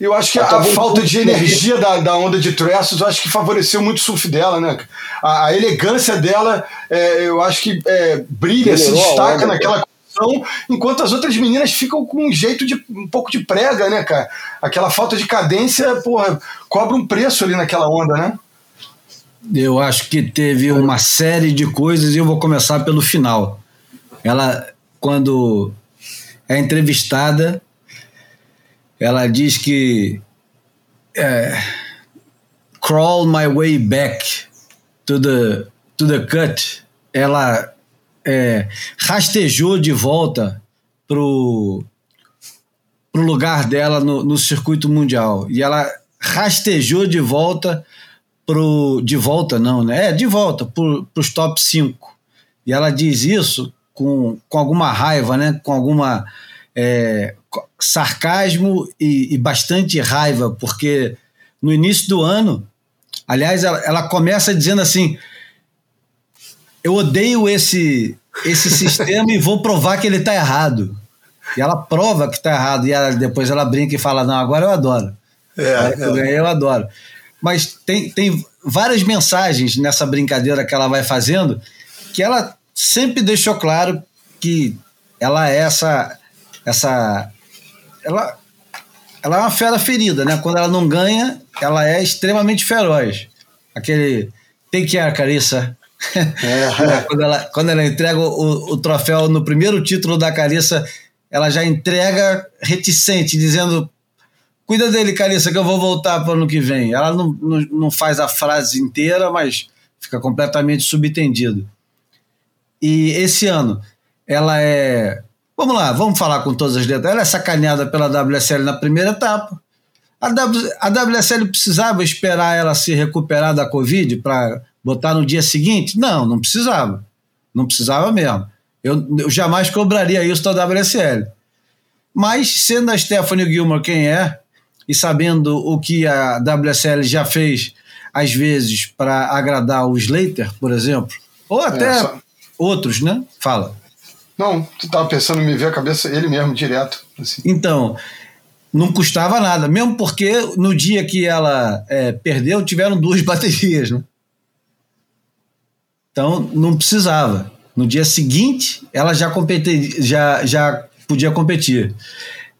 Eu acho que a falta de energia da, da onda de Tressos, eu acho que favoreceu muito o surf dela, né? A, a elegância dela, é, eu acho que é, brilha, Melhorou se destaca naquela condição, enquanto as outras meninas ficam com um jeito de um pouco de prega, né, cara? Aquela falta de cadência, porra, cobra um preço ali naquela onda, né? Eu acho que teve uma série de coisas e eu vou começar pelo final. Ela, quando é entrevistada, ela diz que é, crawl my way back to the, to the cut. Ela é, rastejou de volta pro, pro lugar dela no, no circuito mundial. E ela rastejou de volta pro, de volta, não, né? É, de volta para os top 5. E ela diz isso com, com alguma raiva, né? Com alguma é, sarcasmo e, e, bastante raiva, porque no início do ano, aliás, ela, ela começa dizendo assim: eu odeio esse, esse sistema e vou provar que ele está errado. E ela prova que está errado, e ela, depois ela brinca e fala: não, agora eu adoro. É, agora é. eu adoro mas tem, tem várias mensagens nessa brincadeira que ela vai fazendo que ela sempre deixou claro que ela é essa essa ela ela é uma fera ferida, né? Quando ela não ganha, ela é extremamente feroz. Aquele take care, Carissa. É. quando, ela, quando ela entrega o, o troféu no primeiro título da Carissa, ela já entrega reticente, dizendo Cuida dele, Carissa, que eu vou voltar para o ano que vem. Ela não, não, não faz a frase inteira, mas fica completamente subtendido. E esse ano, ela é. Vamos lá, vamos falar com todas as letras. Ela é sacaneada pela WSL na primeira etapa. A, w, a WSL precisava esperar ela se recuperar da Covid para botar no dia seguinte? Não, não precisava. Não precisava mesmo. Eu, eu jamais cobraria isso da WSL. Mas, sendo a Stephanie Gilmore quem é, e sabendo o que a WSL já fez, às vezes, para agradar o Slater, por exemplo, ou até é, só... outros, né? Fala. Não, tu estava pensando em me ver a cabeça ele mesmo, direto. Assim. Então, não custava nada, mesmo porque no dia que ela é, perdeu, tiveram duas baterias, né? Então, não precisava. No dia seguinte, ela já, competir, já, já podia competir.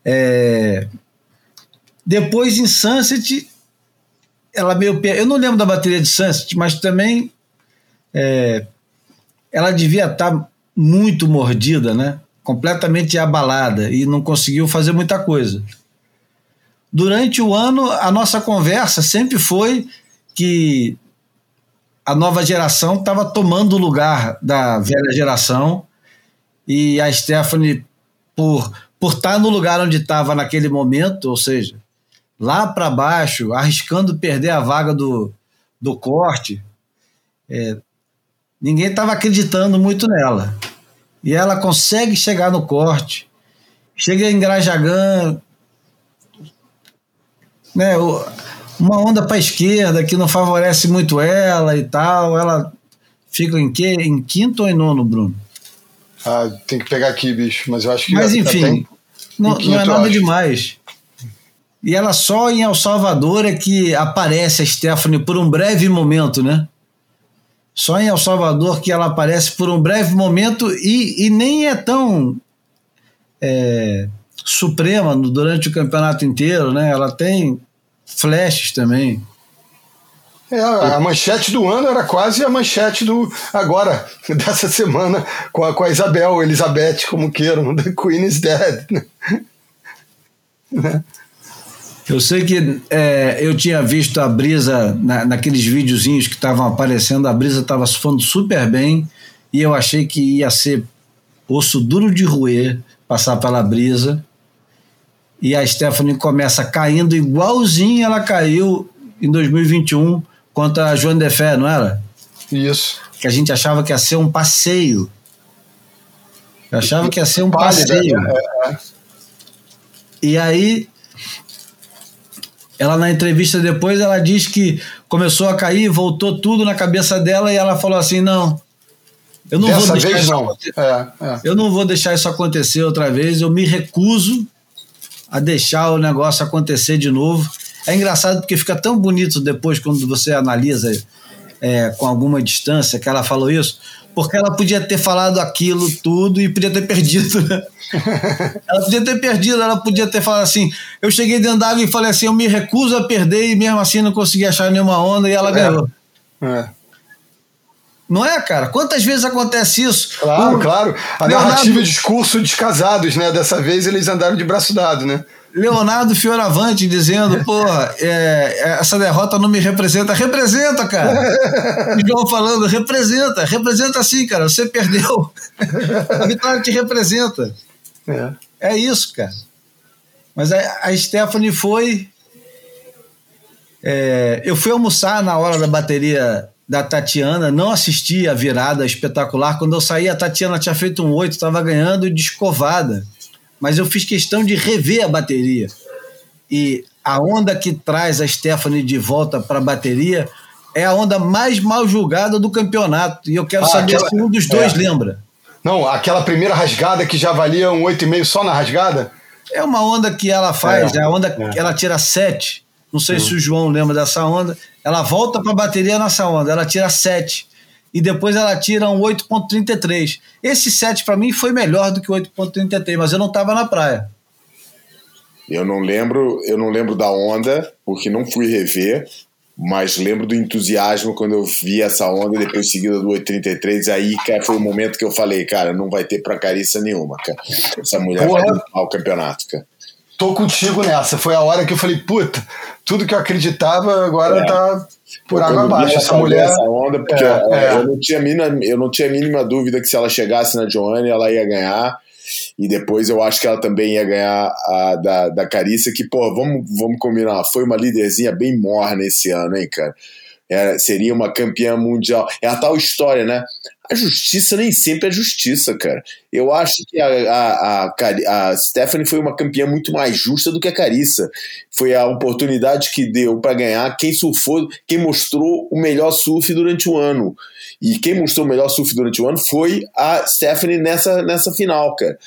É... Depois, em Sunset, ela meio. Eu não lembro da bateria de Sunset, mas também é... ela devia estar muito mordida, né? completamente abalada e não conseguiu fazer muita coisa. Durante o ano, a nossa conversa sempre foi que a nova geração estava tomando o lugar da velha geração e a Stephanie, por, por estar tá no lugar onde estava naquele momento, ou seja, lá para baixo, arriscando perder a vaga do, do corte, é, ninguém estava acreditando muito nela. E ela consegue chegar no corte, chega em Grajagan, né, uma onda para a esquerda que não favorece muito ela e tal. Ela fica em quê? Em quinto ou em nono, Bruno? Ah, tem que pegar aqui, bicho, mas eu acho que. Mas enfim, não, quinto, não, é nada demais. E ela só em El Salvador é que aparece a Stephanie por um breve momento, né? Só em El Salvador que ela aparece por um breve momento e, e nem é tão é, suprema durante o campeonato inteiro, né? Ela tem flashes também. É, a manchete do ano era quase a manchete do agora, dessa semana, com a, com a Isabel, Elizabeth, como queiram, The Queen is Dead. né? Eu sei que é, eu tinha visto a Brisa na, naqueles videozinhos que estavam aparecendo, a Brisa estava surfando super bem e eu achei que ia ser osso duro de roer passar pela Brisa e a Stephanie começa caindo igualzinho ela caiu em 2021 contra a Joana de Fé, não era? Isso. Que a gente achava que ia ser um passeio. Eu achava que ia ser um passeio. É, é. E aí, ela na entrevista depois, ela diz que começou a cair, voltou tudo na cabeça dela e ela falou assim: não, eu não Dessa vou deixar isso não. É, é. Eu não vou deixar isso acontecer outra vez. Eu me recuso a deixar o negócio acontecer de novo. É engraçado porque fica tão bonito depois quando você analisa é, com alguma distância que ela falou isso, porque ela podia ter falado aquilo tudo e podia ter perdido. Né? ela podia ter perdido, ela podia ter falado assim: eu cheguei dentro d'água e falei assim, eu me recuso a perder e mesmo assim não consegui achar nenhuma onda e ela é. ganhou. É. Não é, cara? Quantas vezes acontece isso? Claro, o claro. A Leonardo... narrativa de discurso descasados, né? Dessa vez eles andaram de braço dado, né? Leonardo Fioravante dizendo, porra, é, essa derrota não me representa. Representa, cara. João falando, representa, representa sim, cara. Você perdeu. A vitória te representa. É, é isso, cara. Mas a, a Stephanie foi. É, eu fui almoçar na hora da bateria da Tatiana, não assisti a virada espetacular. Quando eu saí, a Tatiana tinha feito um 8, estava ganhando de escovada. Mas eu fiz questão de rever a bateria. E a onda que traz a Stephanie de volta para a bateria é a onda mais mal julgada do campeonato. E eu quero ah, saber aquela... se um dos dois é. lembra. Não, aquela primeira rasgada que já valia um 8,5 só na rasgada? É uma onda que ela faz, é, a onda é. ela tira 7. Não sei hum. se o João lembra dessa onda. Ela volta para a bateria nessa onda, ela tira 7 e depois ela tira um 8.33. Esse 7 para mim foi melhor do que o 8.33, mas eu não estava na praia. Eu não lembro, eu não lembro da onda, porque não fui rever, mas lembro do entusiasmo quando eu vi essa onda depois seguida do 833, aí cara, foi o momento que eu falei, cara, não vai ter pra carícia nenhuma, cara. Essa mulher Porra. vai ganhar o campeonato, cara tô contigo nessa. Foi a hora que eu falei, puta, tudo que eu acreditava agora é. tá por água abaixo. Essa mulher. Essa onda, porque é, é. Eu, não tinha mínima, eu não tinha a mínima dúvida que se ela chegasse na Joanne, ela ia ganhar. E depois eu acho que ela também ia ganhar a da, da Carícia, que, pô, vamos, vamos combinar, foi uma líderzinha bem morna esse ano, hein, cara? É, seria uma campeã mundial. É a tal história, né? A justiça nem sempre é justiça, cara. Eu acho que a, a, a, a Stephanie foi uma campeã muito mais justa do que a Carissa. Foi a oportunidade que deu para ganhar quem surfou, quem mostrou o melhor surf durante o ano. E quem mostrou o melhor surf durante o ano foi a Stephanie nessa, nessa final, cara.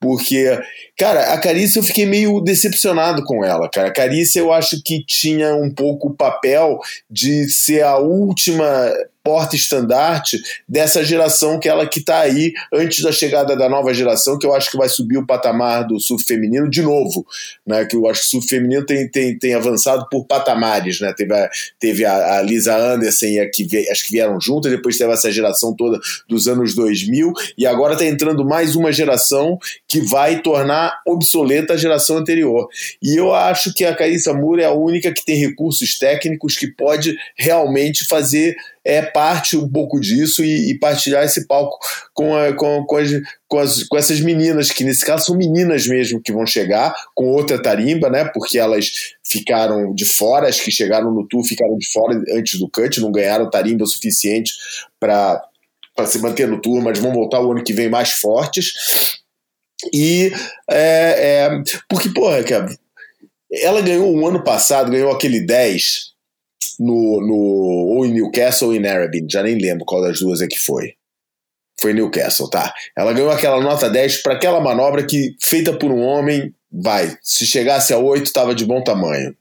Porque, cara, a Carícia eu fiquei meio decepcionado com ela, cara. A Carícia eu acho que tinha um pouco o papel de ser a última porta-estandarte dessa geração que ela que está aí antes da chegada da nova geração, que eu acho que vai subir o patamar do surf feminino de novo, né? Que eu acho que o surf feminino tem, tem, tem avançado por patamares, né? Teve a, teve a, a Lisa Anderson a que acho que vieram juntas, depois teve essa geração toda dos anos 2000 e agora está entrando mais uma geração que vai tornar obsoleta a geração anterior. E eu acho que a Carissa Moura é a única que tem recursos técnicos que pode realmente fazer é parte um pouco disso e, e partilhar esse palco com, a, com, com, as, com, as, com essas meninas, que nesse caso são meninas mesmo que vão chegar com outra tarimba, né? Porque elas ficaram de fora, as que chegaram no tour ficaram de fora antes do cut, não ganharam tarimba o suficiente para se manter no tour, mas vão voltar o ano que vem mais fortes. E é, é porque, porra, ela ganhou o um ano passado, ganhou aquele 10 no, no ou em Newcastle ou em Arabin, já nem lembro qual das duas é que foi. Foi Newcastle, tá? Ela ganhou aquela nota 10 para aquela manobra que, feita por um homem, vai. Se chegasse a 8, estava de bom tamanho.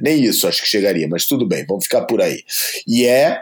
Nem isso acho que chegaria, mas tudo bem, vamos ficar por aí. E é,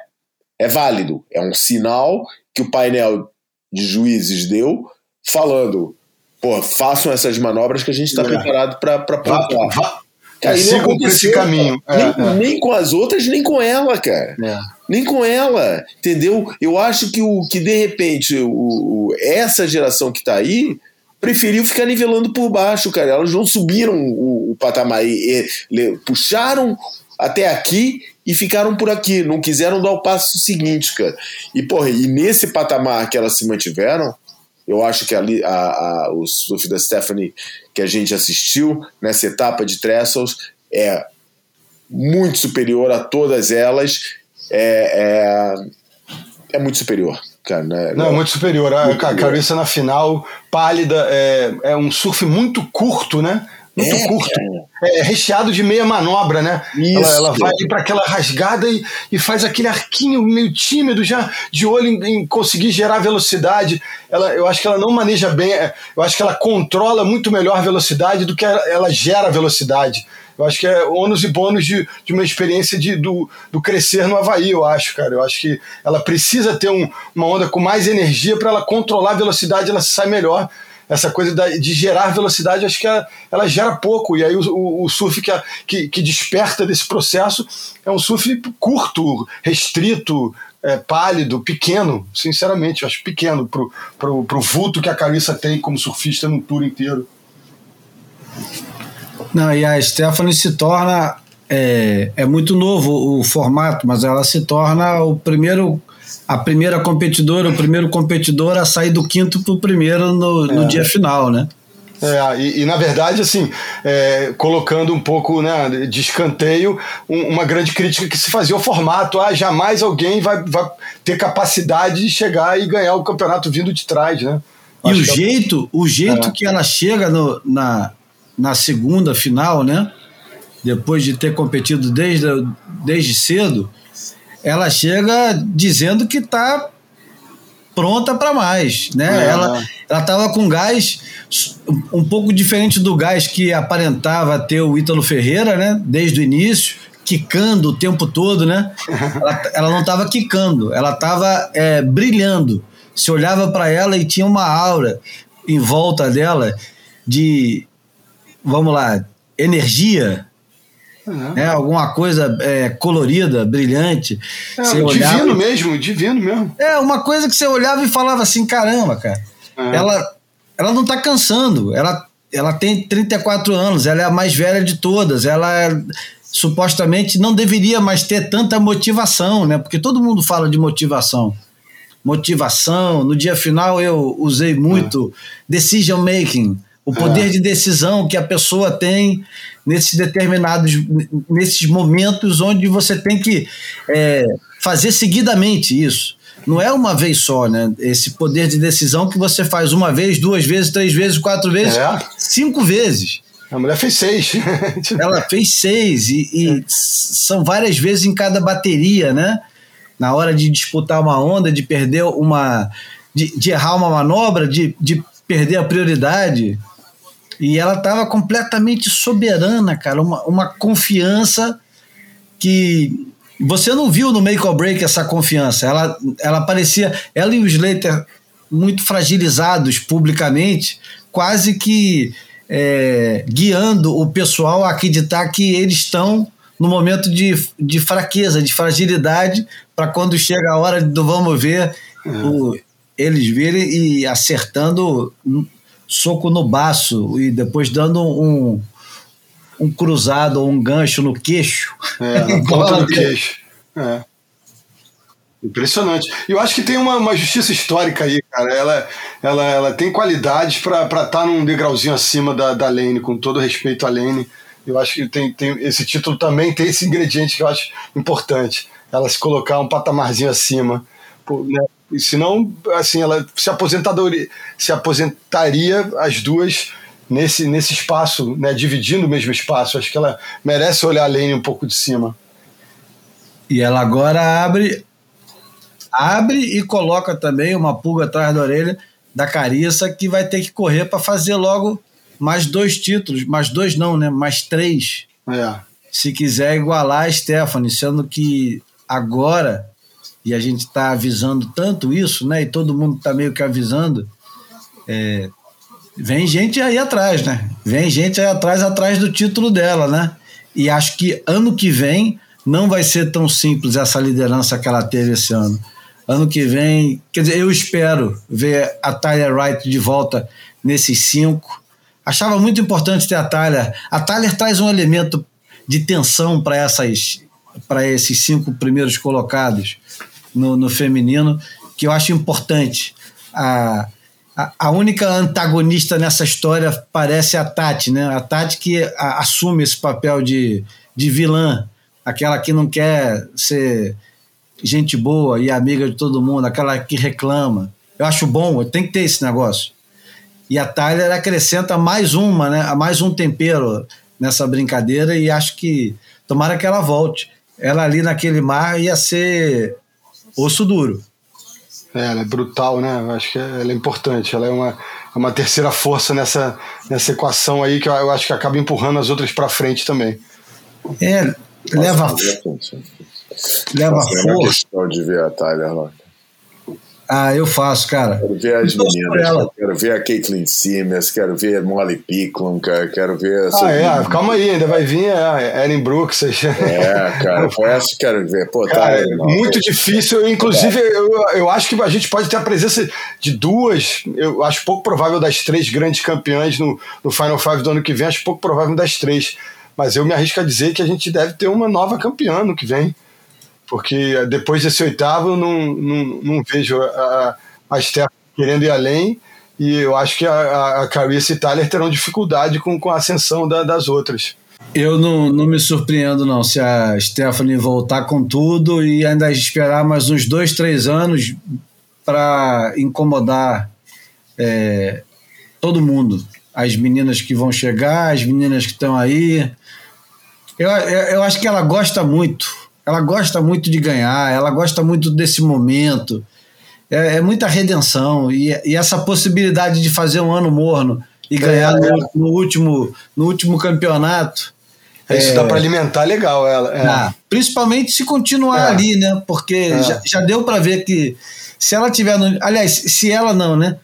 é válido, é um sinal que o painel de juízes deu falando. Pô, façam essas manobras que a gente está é. preparado para pontuar. Cara, sigam por esse caminho. Nem, é, nem, com as outras, nem com ela, cara. É. Nem com ela, entendeu? Eu acho que, o, que de repente, o, o essa geração que está aí preferiu ficar nivelando por baixo, cara. Elas não subiram o, o patamar, e, e, puxaram até aqui e ficaram por aqui, não quiseram dar o passo seguinte, cara. E, porra, e nesse patamar que elas se mantiveram, eu acho que ali a, a, o surf da Stephanie que a gente assistiu nessa etapa de Trestles é muito superior a todas elas. É, é, é muito superior. Cara, né? Não, é muito superior. A, muito a cabeça na final, pálida, é, é um surf muito curto, né? Muito é, curto. É, é, recheado de meia manobra, né? Isso. Ela, ela vai para aquela rasgada e, e faz aquele arquinho meio tímido, já de olho em, em, conseguir gerar velocidade. Ela, eu acho que ela não maneja bem, é, eu acho que ela controla muito melhor a velocidade do que ela, ela gera velocidade. Eu acho que é ônus e bônus de, de uma experiência de, do, do crescer no Havaí, eu acho, cara. Eu acho que ela precisa ter um, uma onda com mais energia para ela controlar a velocidade, ela sai melhor essa coisa de gerar velocidade, acho que ela, ela gera pouco. E aí o, o, surf que, a, que, que, desperta desse processo é um surf curto, restrito, é, pálido, pequeno, sinceramente, acho pequeno pro, pro, pro vulto que a Carissa tem como surfista no tour inteiro. Não, e a Stephanie se torna. É, é muito novo o formato, mas ela se torna o primeiro a primeira competidora, o primeiro competidor a sair do quinto para o primeiro no, é. no dia final, né? É, e, e, na verdade, assim, é, colocando um pouco né, de escanteio, um, uma grande crítica que se fazia ao formato: ah, jamais alguém vai, vai ter capacidade de chegar e ganhar o campeonato vindo de trás, né? E Acho o é jeito, o jeito é. que ela chega no, na, na segunda final, né? Depois de ter competido desde, desde cedo, ela chega dizendo que está pronta para mais, né? É. Ela ela estava com gás um pouco diferente do gás que aparentava ter o Ítalo Ferreira, né? Desde o início, quicando o tempo todo, né? ela, ela não estava quicando, ela estava é, brilhando. Se olhava para ela e tinha uma aura em volta dela de, vamos lá, energia, Uhum. É, alguma coisa é, colorida, brilhante. É, divino olhava... mesmo, divino mesmo. É, uma coisa que você olhava e falava assim: caramba, cara, é. ela, ela não tá cansando. Ela, ela tem 34 anos, ela é a mais velha de todas. Ela é, supostamente não deveria mais ter tanta motivação, né? Porque todo mundo fala de motivação. Motivação, no dia final eu usei muito é. decision making o poder é. de decisão que a pessoa tem nesses determinados nesses momentos onde você tem que é, fazer seguidamente isso. Não é uma vez só, né? Esse poder de decisão que você faz uma vez, duas vezes, três vezes, quatro vezes, é. cinco vezes. A mulher fez seis. Ela fez seis e, e são várias vezes em cada bateria, né? Na hora de disputar uma onda, de perder uma. de, de errar uma manobra, de, de perder a prioridade. E ela estava completamente soberana, cara. Uma, uma confiança que você não viu no make or break essa confiança. Ela, ela parecia. Ela e o Slater muito fragilizados publicamente, quase que é, guiando o pessoal a acreditar que eles estão no momento de, de fraqueza, de fragilidade, para quando chega a hora do vamos ver, é. o, eles virem e acertando soco no baço e depois dando um, um cruzado ou um gancho no queixo. É, na ponta do queixo. É. Impressionante. E eu acho que tem uma, uma, justiça histórica aí, cara. Ela, ela, ela tem qualidades para estar tá num degrauzinho acima da, da Lane, com todo respeito à Lane. Eu acho que tem, tem esse título também tem esse ingrediente que eu acho importante. Ela se colocar um patamarzinho acima. Né? E senão, assim, ela se, aposentadoria, se aposentaria as duas nesse, nesse espaço, né, dividindo o mesmo espaço. Acho que ela merece olhar a Lane um pouco de cima. E ela agora abre abre e coloca também uma pulga atrás da orelha da Carissa que vai ter que correr para fazer logo mais dois títulos, mais dois não, né? Mais três. É. Se quiser igualar a Stephanie, sendo que agora e a gente está avisando tanto isso, né? E todo mundo está meio que avisando. É, vem gente aí atrás, né? Vem gente aí atrás, atrás do título dela, né? E acho que ano que vem não vai ser tão simples essa liderança que ela teve esse ano. Ano que vem, quer dizer, eu espero ver a Tyler Wright de volta nesses cinco. Achava muito importante ter a Tyler. A Tyler traz um elemento de tensão para essas para esses cinco primeiros colocados no, no feminino, que eu acho importante. A, a, a, única antagonista nessa história parece a Tati, né? A Tati que a, assume esse papel de, de vilã, aquela que não quer ser gente boa e amiga de todo mundo, aquela que reclama. Eu acho bom, tem que ter esse negócio. E a Tyler acrescenta mais uma, né? Mais um tempero nessa brincadeira e acho que tomara que ela volte. Ela ali naquele mar ia ser osso duro. É, ela é brutal, né? Eu acho que ela é importante. Ela é uma, é uma terceira força nessa, nessa equação aí que eu, eu acho que acaba empurrando as outras para frente também. É, Nossa, leva. Leva Nossa, força. de ver a Tyler lá. Ah, eu faço, cara. Quero ver as meninas, quero ver a Caitlyn Simmons, quero ver a Molly Picklum, cara, quero ver. Ah, é, calma aí, ainda vai vir a Erin Brooks. É, cara, foi essa que quero ver. Pô, tá cara, tá, muito difícil, inclusive eu, eu acho que a gente pode ter a presença de duas, eu acho pouco provável das três grandes campeãs no, no Final Five do ano que vem, acho pouco provável das três. Mas eu me arrisco a dizer que a gente deve ter uma nova campeã no que vem porque depois desse oitavo eu não, não, não vejo a, a Steph querendo ir além e eu acho que a, a Carissa e Tyler terão dificuldade com, com a ascensão da, das outras. Eu não, não me surpreendo não se a Stephanie voltar com tudo e ainda esperar mais uns dois, três anos para incomodar é, todo mundo. As meninas que vão chegar, as meninas que estão aí. Eu, eu, eu acho que ela gosta muito ela gosta muito de ganhar, ela gosta muito desse momento. É, é muita redenção. E, e, essa possibilidade de fazer um ano morno e ganhar é, no, no, último, no último campeonato. É, isso dá para alimentar legal ela. É. Ah, principalmente se continuar é. ali, né? Porque é. já, já deu para ver que se ela tiver. No, aliás, se ela não, né?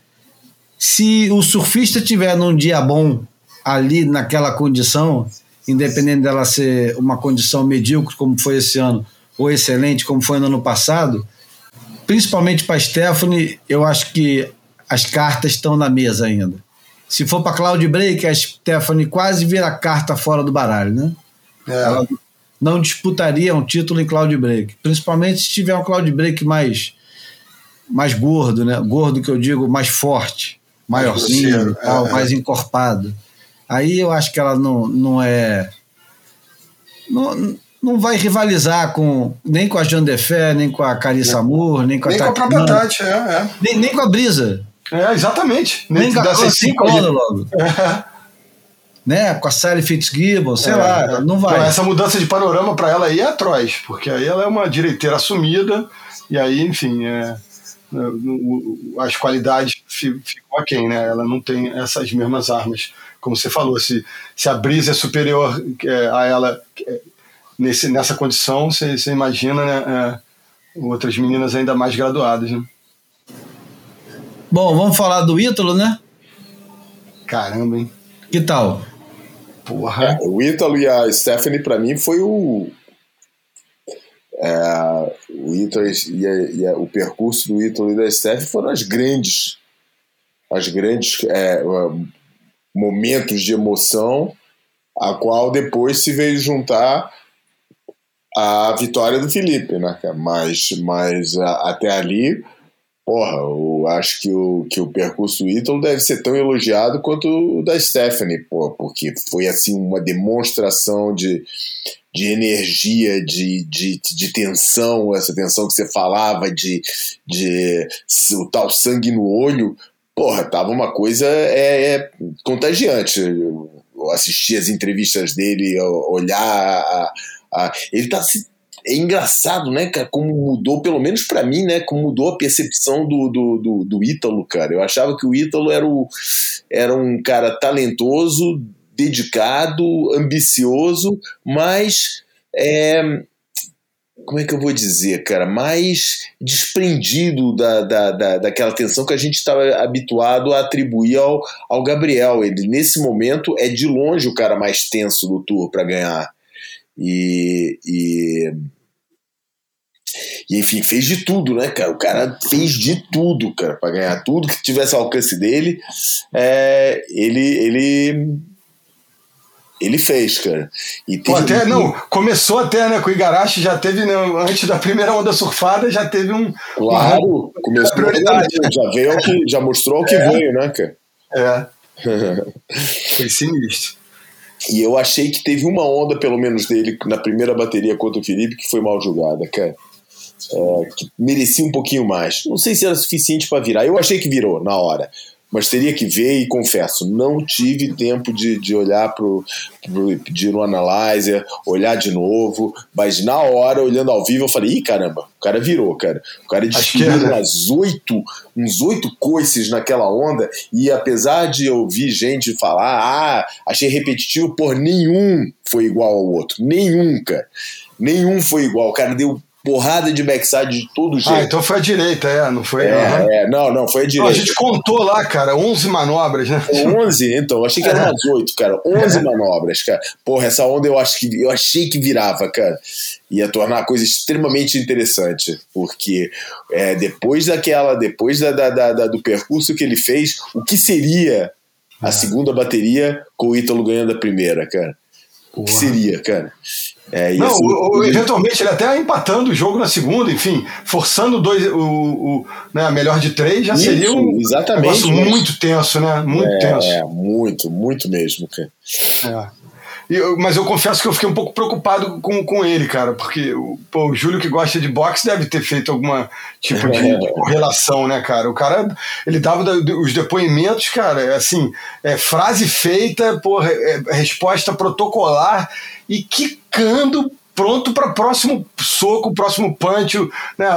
Se o surfista tiver num dia bom ali naquela condição, independente dela ser uma condição medíocre, como foi esse ano, ou excelente, como foi no ano passado, principalmente para Stephanie, eu acho que as cartas estão na mesa ainda. Se for para Cloud Break, a Stephanie quase vira carta fora do baralho, né? É. Ela não disputaria um título em Cloud Break, principalmente se tiver um Cloud Break mais mais gordo, né? Gordo que eu digo, mais forte. maiorzinho grosseiro, tal, é, é. mais encorpado. Aí eu acho que ela não, não é. Não, não vai rivalizar com nem com a Jean Defé, nem com a Carissa Moore, nem com a Nem com a própria Tati, é, é. nem, nem com a Brisa. É, exatamente. Nem Nesse- com a cola logo. É. Né? Com a Sally Fitzgibbon, sei É, lá, não vai. Então, essa mudança de panorama para ela aí é atroz, porque aí ela é uma direiteira assumida, e aí, enfim, é, é, as qualidades fi- ficam aquém, né? Ela não tem essas mesmas armas. Como você falou, se, se a brisa é superior é, a ela é, nesse, nessa condição, você, você imagina né, é, outras meninas ainda mais graduadas, né? Bom, vamos falar do Ítalo, né? Caramba, hein? Que tal? Porra. O Ítalo e a Stephanie, pra mim, foi o. é, o Ítalo e, a- e a- o percurso do Ítalo e da Stephanie foram as grandes. As grandes é, momentos de emoção, a qual depois se veio juntar a vitória do Felipe, né? cara? Mas, mas até ali, porra, eu acho que o, que o percurso do Ítalo deve ser tão elogiado quanto o da Stephanie, pô, porque foi assim uma demonstração de, de energia, de, de, de tensão, essa tensão que você falava, de, de o tal sangue no olho, porra, tava uma coisa é, é contagiante. Eu assisti as entrevistas dele, olhar a, a- ele tá se é engraçado, né, cara, como mudou, pelo menos pra mim, né, como mudou a percepção do, do, do, do Ítalo, cara. Eu achava que o Ítalo era, o, era um cara talentoso, dedicado, ambicioso, mas é, como é que eu vou dizer, cara, mais desprendido da, da, da, daquela atenção que a gente estava habituado a atribuir ao, ao Gabriel. Ele, nesse momento, é de longe o cara mais tenso do tour para ganhar. E, e, e, enfim, fez de tudo, né, cara? O cara fez de tudo, cara, para ganhar tudo que tivesse ao alcance dele. É, ele, ele, ele fez, cara. E Pô, até, um- não, começou até, né, com o Igarashi já teve, né, antes da primeira onda surfada, já teve um... Claro, começou prioridade. já veio ao que, já mostrou o que veio, né, cara? É, foi sinistro. E eu achei que teve uma onda, pelo menos, dele na primeira bateria contra o Felipe, que foi mal julgada, cara. É, que merecia um pouquinho mais. Não sei se era suficiente para virar. Eu achei que virou na hora. Mas teria que ver e confesso, não tive tempo de, de olhar pro, pro de ir no Analyzer, olhar de novo, mas na hora, olhando ao vivo, eu falei, ih, caramba, o cara virou, cara. O cara desfilou esquerda. umas oito, uns oito coices naquela onda, e apesar de eu ouvir gente falar, ah, achei repetitivo, por nenhum foi igual ao outro. Nenhum, cara. Nenhum foi igual. O cara deu porrada de backside de todo jeito. Ah, então foi a direita, é, não foi... É, é, não, não, foi a Não, direita. a gente contou lá, cara, 11 manobras, né? 11, então, eu achei que eram umas 8, cara. 11 manobras, cara. Porra, essa onda eu acho que eu achei que virava, cara. Ia tornar a coisa extremamente interessante. Porque é, depois daquela, depois da, da- da- da- do percurso que ele fez, o que seria a segunda bateria com o Ítalo ganhando a primeira, cara? O que seria, cara? É, Não, ser- o- o- eventualmente ele até empatando o jogo na segunda, enfim, forçando dois, o, o- né, a melhor de três, já Isso, seria um exatamente, negócio mas- muito tenso, né? Muito é, tenso. é, muito, muito mesmo, cara. É. Eu- mas eu confesso que eu fiquei um pouco preocupado com, com ele, cara, porque o, pô, o Júlio que gosta de boxe deve ter feito alguma tipo de, de correlação, né, cara? O cara, ele dava da- os depoimentos, cara, é assim, é, frase feita, porra, é, resposta protocolar e quicando pronto para próximo soco, próximo punch, né,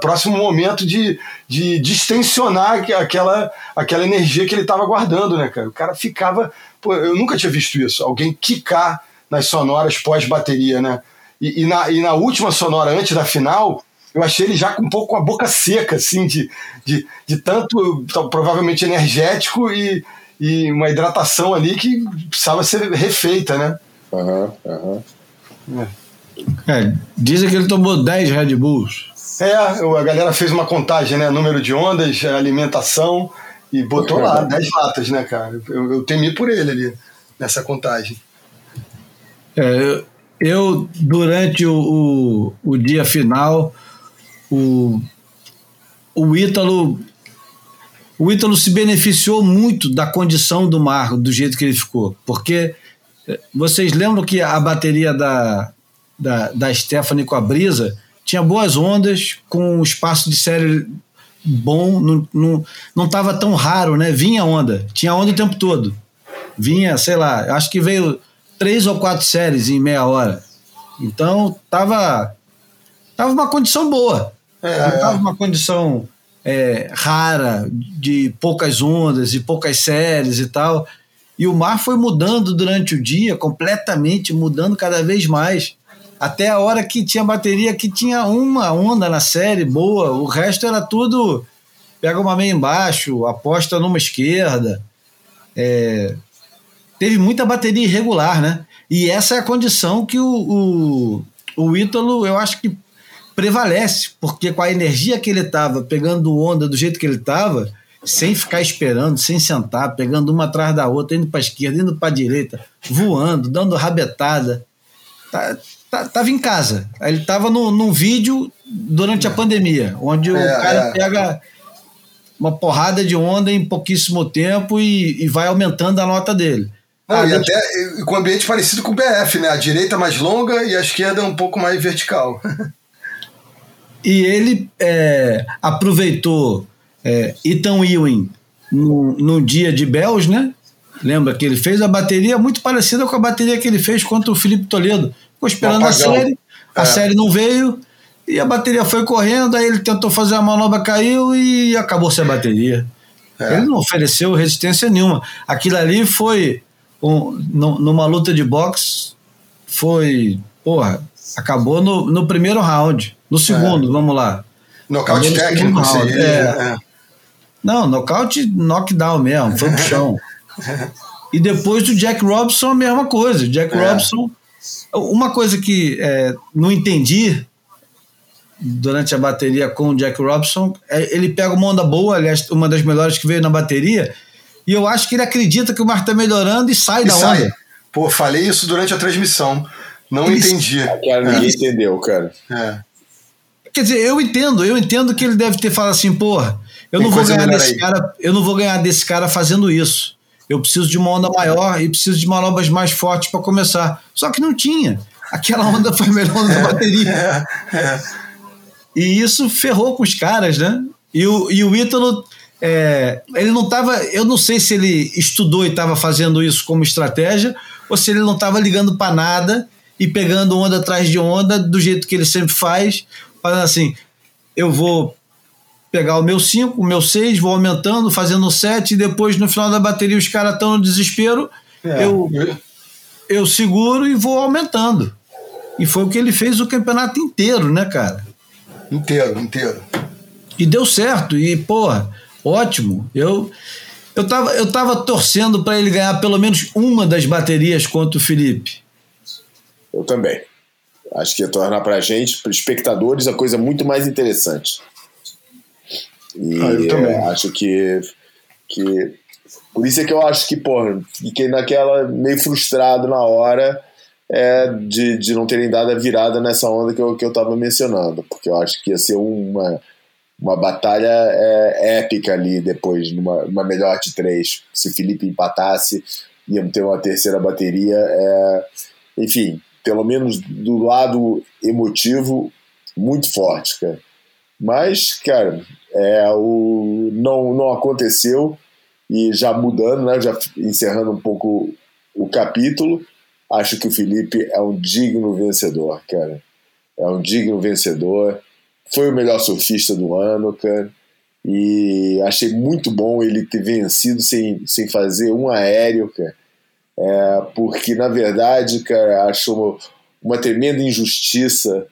próximo momento de, de distensionar aqu- aquela, aquela energia que ele estava guardando, né, cara? O cara ficava. Pô, eu nunca tinha visto isso. Alguém quicar nas sonoras pós-bateria, né? E, e na, e na última sonora, antes da final, eu achei ele já com um pouco com a boca seca, assim, de, de, de tanto, provavelmente energético e, e uma hidratação ali que precisava ser refeita, né? Aham, aham. É, dizem que ele tomou 10 Red Bulls. É, a galera fez uma contagem, né? Número de ondas, alimentação, e botou lá 10 latas, né, cara? Eu, eu temi por ele ali, nessa contagem. É, eu, durante o, o, o dia final, o, o Ítalo o Ítalo se beneficiou muito da condição do mar, do jeito que ele ficou. Porque eh, vocês lembram que a bateria da, da, da Stephanie com a brisa tinha boas ondas, com um espaço de série bom, não, não, não tava tão raro, né? Vinha onda, tinha onda o tempo todo. Vinha, sei lá, acho que veio três ou quatro séries em meia hora. Então tava, tava uma condição boa. É, não tava uma condição é, rara, de poucas ondas e poucas séries e tal. E o mar foi mudando durante o dia, completamente mudando cada vez mais. Até a hora que tinha bateria que tinha uma onda na série boa, o resto era tudo pega uma meia embaixo, aposta numa esquerda. É, teve muita bateria irregular, né? E essa é a condição que o, o, o Ítalo, eu acho que prevalece, porque com a energia que ele estava, pegando onda do jeito que ele estava, sem ficar esperando, sem sentar, pegando uma atrás da outra, indo para esquerda, indo para direita, voando, dando rabetada. Tá, tava em casa. Ele tava no, num vídeo durante a pandemia, onde o é, cara é. pega uma porrada de onda em pouquíssimo tempo e, e vai aumentando a nota dele. Não, ah, e até com um ambiente parecido com o BF, né? A direita mais longa e a esquerda um pouco mais vertical. e ele é, aproveitou é, Ethan Ewing no, no dia de Bells, né? Lembra que ele fez a bateria muito parecida com a bateria que ele fez contra o Felipe Toledo. Ficou esperando a série, a é. série não veio e a bateria foi correndo, aí ele tentou fazer a manobra, caiu e acabou sem a bateria. É. Ele não ofereceu resistência nenhuma. Aquilo ali foi um, numa luta de boxe, foi, porra, acabou no, no primeiro round. No segundo, é. vamos lá. Nocaute técnico, seria, é. é. Não, nocaute, knockdown mesmo, foi pro chão. e depois do Jack Robson, a mesma coisa. Jack é. Robson uma coisa que é, não entendi durante a bateria com o Jack Robson, é, ele pega uma onda boa, aliás, uma das melhores que veio na bateria, e eu acho que ele acredita que o mar está melhorando e sai e da sai. onda. Pô, falei isso durante a transmissão. Não ele entendi. Cara, ninguém é. entendeu, cara. É. Quer dizer, eu entendo, eu entendo que ele deve ter falado assim, porra, eu não vou ganhar desse aí. cara, eu não vou ganhar desse cara fazendo isso. Eu preciso de uma onda maior e preciso de manobras mais fortes para começar. Só que não tinha. Aquela onda foi a melhor onda da bateria. E isso ferrou com os caras, né? E o, e o Ítalo, é, ele não estava. Eu não sei se ele estudou e estava fazendo isso como estratégia, ou se ele não estava ligando para nada e pegando onda atrás de onda do jeito que ele sempre faz, falando assim: eu vou pegar o meu 5, o meu 6, vou aumentando, fazendo 7, e depois no final da bateria os caras estão no desespero, é. eu, eu seguro e vou aumentando. E foi o que ele fez o campeonato inteiro, né, cara? Inteiro, inteiro. E deu certo, e, porra, ótimo. Eu, eu, tava, eu tava torcendo para ele ganhar pelo menos uma das baterias contra o Felipe. Eu também. Acho que ia tornar pra gente, para espectadores, a coisa muito mais interessante. E ah, eu também. Acho que, que. Por isso é que eu acho que, porra, fiquei naquela meio frustrado na hora é, de, de não terem dado a virada nessa onda que eu, que eu tava mencionando, porque eu acho que ia ser uma, uma batalha é, épica ali depois, numa, numa melhor de três. Se o Felipe empatasse, íamos ter uma terceira bateria. É, enfim, pelo menos do lado emotivo, muito forte, cara. Mas, cara, é, o, não, não aconteceu e já mudando, né, já encerrando um pouco o capítulo, acho que o Felipe é um digno vencedor, cara. É um digno vencedor. Foi o melhor surfista do ano, cara. E achei muito bom ele ter vencido sem, sem fazer um aéreo, cara. É, porque, na verdade, cara, acho uma, uma tremenda injustiça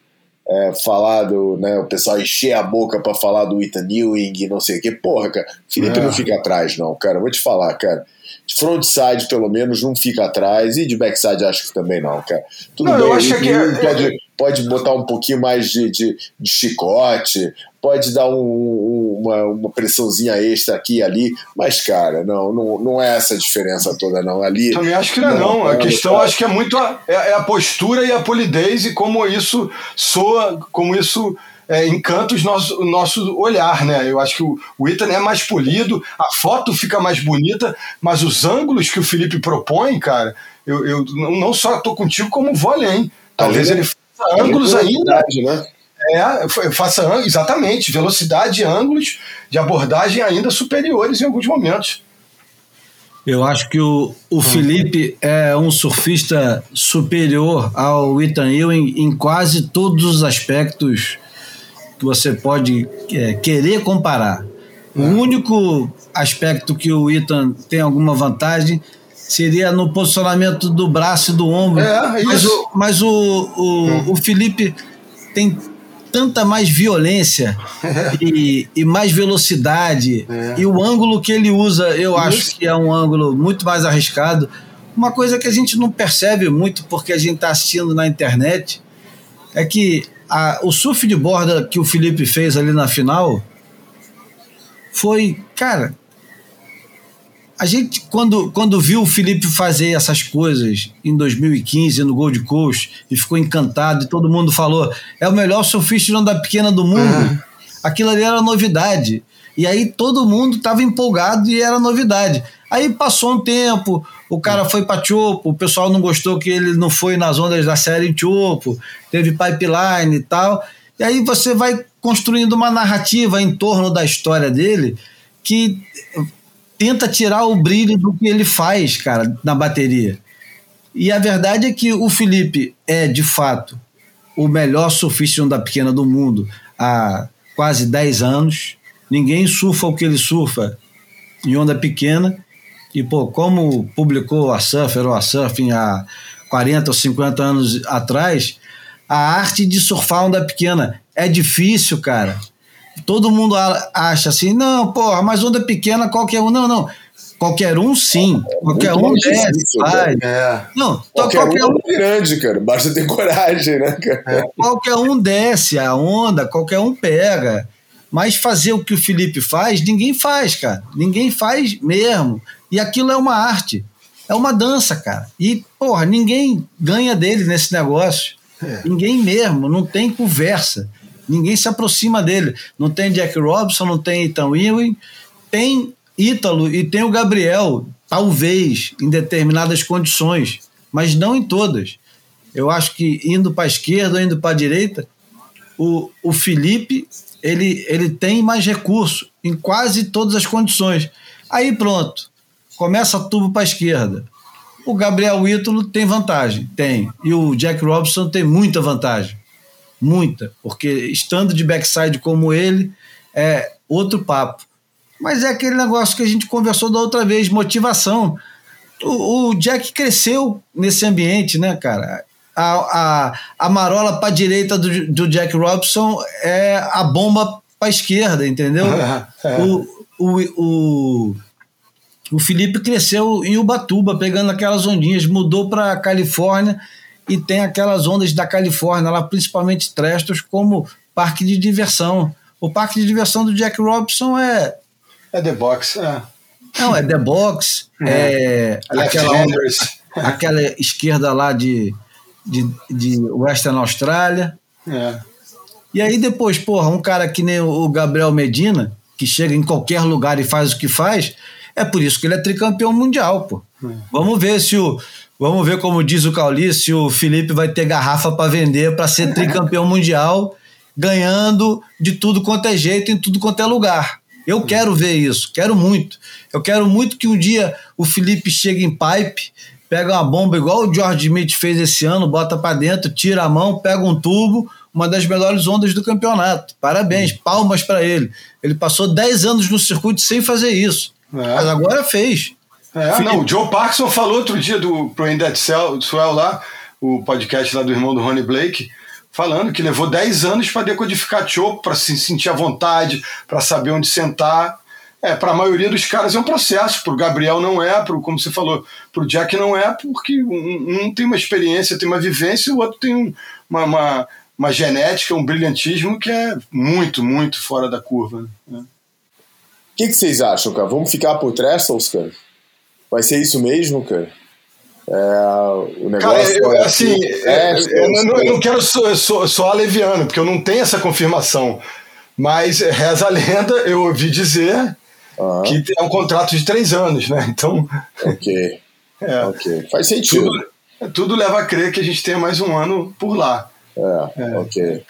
é, falar do, né, o pessoal encher a boca para falar do Ethan Ewing e não sei o que. Porra, cara, Felipe é. não fica atrás, não, cara. Vou te falar, cara. De frontside, pelo menos, não fica atrás. E de backside, acho que também não, cara. Tudo não, bem, eu acho que é- pode, pode botar um pouquinho mais de, de, de chicote, pode dar um, uma, uma pressãozinha extra aqui e ali, mas, cara, não, não, não é essa a diferença toda, não. Ali. Também acho que não, é não. A questão acho que é muito a, é, é, a postura e a polidez e como isso soa, como isso é, encanta os nosso, o nosso olhar, né? Eu acho que o, o Ethan é mais polido, a foto fica mais bonita, mas os ângulos que o Felipe propõe, cara, eu, eu não só estou contigo, como vou além. Talvez ele faça ângulos ainda. Né? É, faça exatamente, velocidade e ângulos de abordagem ainda superiores em alguns momentos. Eu acho que o, o Felipe é um surfista superior ao Ethan Ewing em quase todos os aspectos que você pode é, querer comparar. O é. único aspecto que o Ethan tem alguma vantagem seria no posicionamento do braço e do ombro. É, mas o, mas o, o, é. o Felipe tem tanta mais violência e, e, mais velocidade. É. E o ângulo que ele usa, eu Isso. acho que é um ângulo muito mais arriscado. Uma coisa que a gente não percebe muito porque a gente está assistindo na internet é que a, o surf de borda que o Felipe fez ali na final foi, cara, a gente, quando, quando viu o Felipe fazer essas coisas em 2015 no Gold Coast e ficou encantado e todo mundo falou, é o melhor surfista de onda pequena do mundo, uhum. aquilo ali era novidade. E aí todo mundo estava empolgado e era novidade. Aí passou um tempo, o cara foi para Chopo, o pessoal não gostou que ele não foi nas ondas da série em Chopo, teve pipeline e tal. E aí você vai construindo uma narrativa em torno da história dele que tenta tirar o brilho do que ele faz, cara, na bateria. E a verdade é que o Felipe é, de fato, o melhor surfista onda pequena do mundo há quase 10 anos. Ninguém surfa o que ele surfa em onda pequena. E, pô, como publicou a Surfer ou a Surfing há 40 ou 50 anos atrás, a arte de surfar onda pequena é difícil, cara todo mundo acha assim, não, porra, mas onda pequena qualquer um. Não, não. Qualquer um, sim. Qualquer um desce, faz. É. Não, qualquer, qualquer um, um é grande, cara. Basta ter coragem, né, cara? É. Qualquer um desce a onda, qualquer um pega. Mas fazer o que o Felipe faz, ninguém faz, cara. Ninguém faz mesmo. E aquilo é uma arte. É uma dança, cara. E, porra, ninguém ganha dele nesse negócio. É. Ninguém mesmo. Não tem conversa. Ninguém se aproxima dele. Não tem Jack Robson, não tem Ethan Ewing, tem Ítalo e tem o Gabriel, talvez, em determinadas condições, mas não em todas. Eu acho que indo para a esquerda indo para a direita, o, o Felipe ele, ele tem mais recurso em quase todas as condições. Aí pronto, começa tubo para a esquerda. O Gabriel Ítalo tem vantagem, tem. E o Jack Robson tem muita vantagem muita, porque estando de backside como ele, é outro papo. Mas é aquele negócio que a gente conversou da outra vez, motivação. O, o Jack cresceu nesse ambiente, né, cara? A, a, a marola para a direita do, do Jack Robson é a bomba para a esquerda, entendeu? É. o, o, o, o Felipe cresceu em Ubatuba, pegando aquelas ondinhas, mudou para Califórnia e tem aquelas ondas da Califórnia, lá principalmente Trestos, como parque de diversão. O parque de diversão do Jack Robinson é. É The Box, é. Não, é The Box, é, é aquela, onda, aquela esquerda lá de, de, de Western Austrália. É. E aí depois, porra, um cara que nem o Gabriel Medina, que chega em qualquer lugar e faz o que faz, é por isso que ele é tricampeão mundial, pô. É. Vamos ver se o, Vamos ver como diz o Cauli, se o Felipe vai ter garrafa para vender para ser tricampeão mundial, ganhando de tudo quanto é jeito, em tudo quanto é lugar. Eu quero ver isso, quero muito. Eu quero muito que um dia o Felipe chegue em pipe, pega uma bomba igual o George Smith fez esse ano, bota para dentro, tira a mão, pega um tubo, uma das melhores ondas do campeonato. Parabéns, palmas para ele. Ele passou 10 anos no circuito sem fazer isso. É. Mas agora fez. É, não, o Joe Parkinson falou outro dia do Pro Dead Swell lá, o podcast lá do irmão do Ronnie Blake, falando que levou 10 anos para decodificar Chopo, para se sentir à vontade, para saber onde sentar. É, para a maioria dos caras é um processo, para o Gabriel não é, pro, como você falou, para o Jack não é, porque um, um, tem uma experiência, tem uma vivência, e o outro tem um, uma, uma, uma, genética, um brilhantismo que é muito, muito fora da curva. Né? O que, que, vocês acham, cara? Vamos ficar por Trestles, cara? Vai ser isso mesmo, cara? É, o negócio Cara, eu, é assim, é, eu, não, eu não quero soar so, leviano, porque eu não tenho essa confirmação. Mas reza a lenda, eu ouvi dizer Aham. que é um contrato de três anos, né? Então, Ok, é, ok. Faz sentido. tudo, tudo leva a crer que a gente tenha mais um ano por lá. É, ok.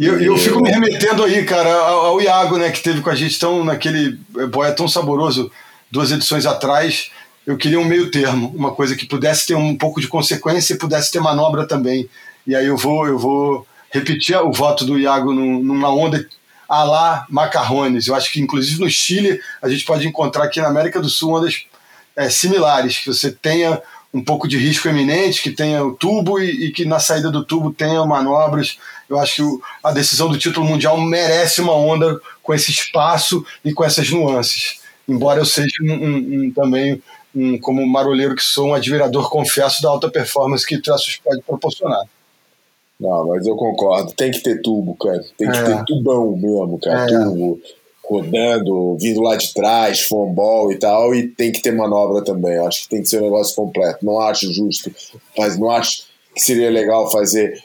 E eu, eu fico me remetendo aí, cara, ao, ao Iago, né, que teve com a gente tão naquele boia tão saboroso duas edições atrás. Eu queria um meio termo, uma coisa que pudesse ter um pouco de consequência e pudesse ter manobra também. E aí eu vou, eu vou repetir o voto do Iago num- numa onda a lá macarrones. Eu acho que inclusive no Chile a gente pode encontrar aqui na América do Sul ondas é, similares, que você tenha um pouco de risco eminente, que tenha o tubo e, e que na saída do tubo tenha manobras. Eu acho que o- a decisão do título mundial merece uma onda com esse espaço e com essas nuances. Embora eu seja um, um- um- também, um, como marolheiro que sou, um admirador, confesso, da alta performance que o Traços pode proporcionar. Não, mas eu concordo. Tem que ter tubo, cara. Tem que É. ter tubão mesmo, cara. É. Tubo rodando, vindo lá de trás, fombol e tal. E tem que ter manobra também. Acho que tem que ser um negócio completo. Não acho justo, mas não acho que seria legal fazer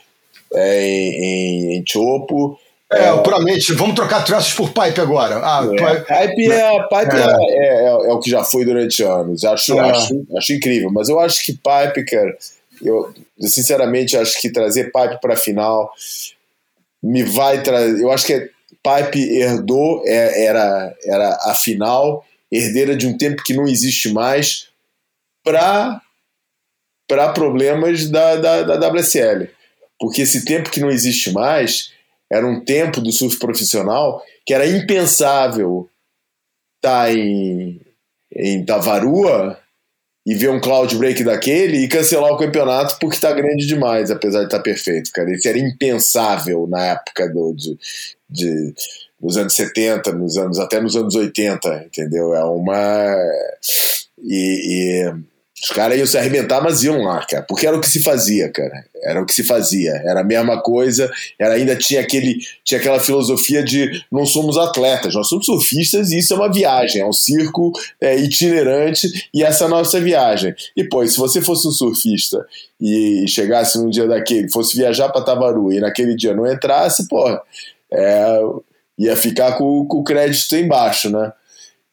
é, em, em, chopo. É, puramente, vamos trocar traços por pipe agora. Ah, É, pi- Pipe, é, pipe É. é. É, é- é o que já foi durante anos. Acho, É. acho, acho incrível. Mas eu acho que Pipe, cara, eu sinceramente acho que trazer Pipe para final me vai trazer. Eu acho que Pipe herdou, é- era, era a final, herdeira de um tempo que não existe mais, para problemas da, da, da WSL. Porque esse tempo que não existe mais era um tempo do surf profissional que era impensável estar em, em Tavarua e ver um cloud break daquele e cancelar o campeonato porque está grande demais, apesar de estar perfeito, cara. Isso era impensável na época do, de, de, dos anos 70, nos anos, até nos anos 80, entendeu? É uma. E, e os caras iam se arrebentar, mas iam lá, cara, porque era o que se fazia, cara. Era o que se fazia, era a mesma coisa, era, ainda tinha, aquele, tinha aquela filosofia de não somos atletas, nós somos surfistas e isso é uma viagem, é um circo é, itinerante e essa é a nossa viagem. E, pô, se você fosse um surfista e chegasse num dia daquele, fosse viajar para Tavaru e naquele dia não entrasse, pô, é, ia ficar com, com o crédito embaixo, né?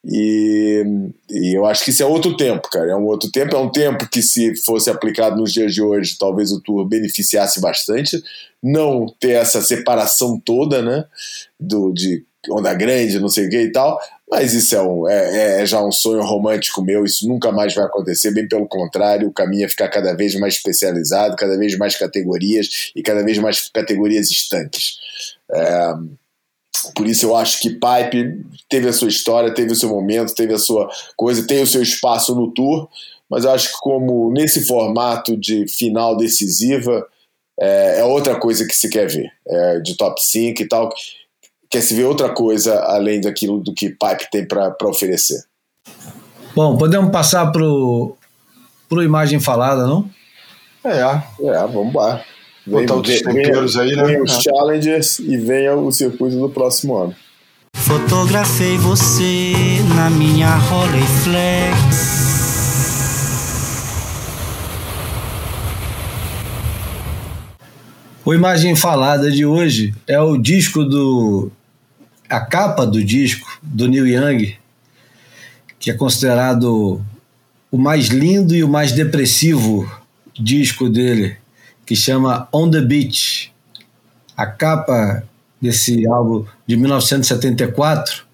E, e eu acho que isso é outro tempo, cara. É um outro tempo, é um tempo que, se fosse aplicado nos dias de hoje, talvez o Tour beneficiasse bastante. Não ter essa separação toda, né? Do, de onda grande, não sei o que e tal. Mas isso é, um, é, é já um sonho romântico meu, isso nunca mais vai acontecer, bem pelo contrário, o caminho é ficar cada vez mais especializado, cada vez mais categorias e cada vez mais categorias estanques. É, por isso eu acho que Pipe teve a sua história, teve o seu momento, teve a sua coisa, tem o seu espaço no tour, mas eu acho que como nesse formato de final decisiva é, é outra coisa que se quer ver, é, de top 5 e tal, quer se ver outra coisa além daquilo do que Pipe tem para oferecer. Bom, podemos passar pro, pro imagem falada, não? é, É, vamos lá. Botar outros temperos aí, né? Os É. challengers e venha o circuito do próximo ano. Fotografei você na minha Rolleiflex. O Imagem Falada de hoje é o disco do. a capa do disco do Neil Young, que é considerado o mais lindo e o mais depressivo disco dele, que chama On the Beach. A capa desse álbum de 1974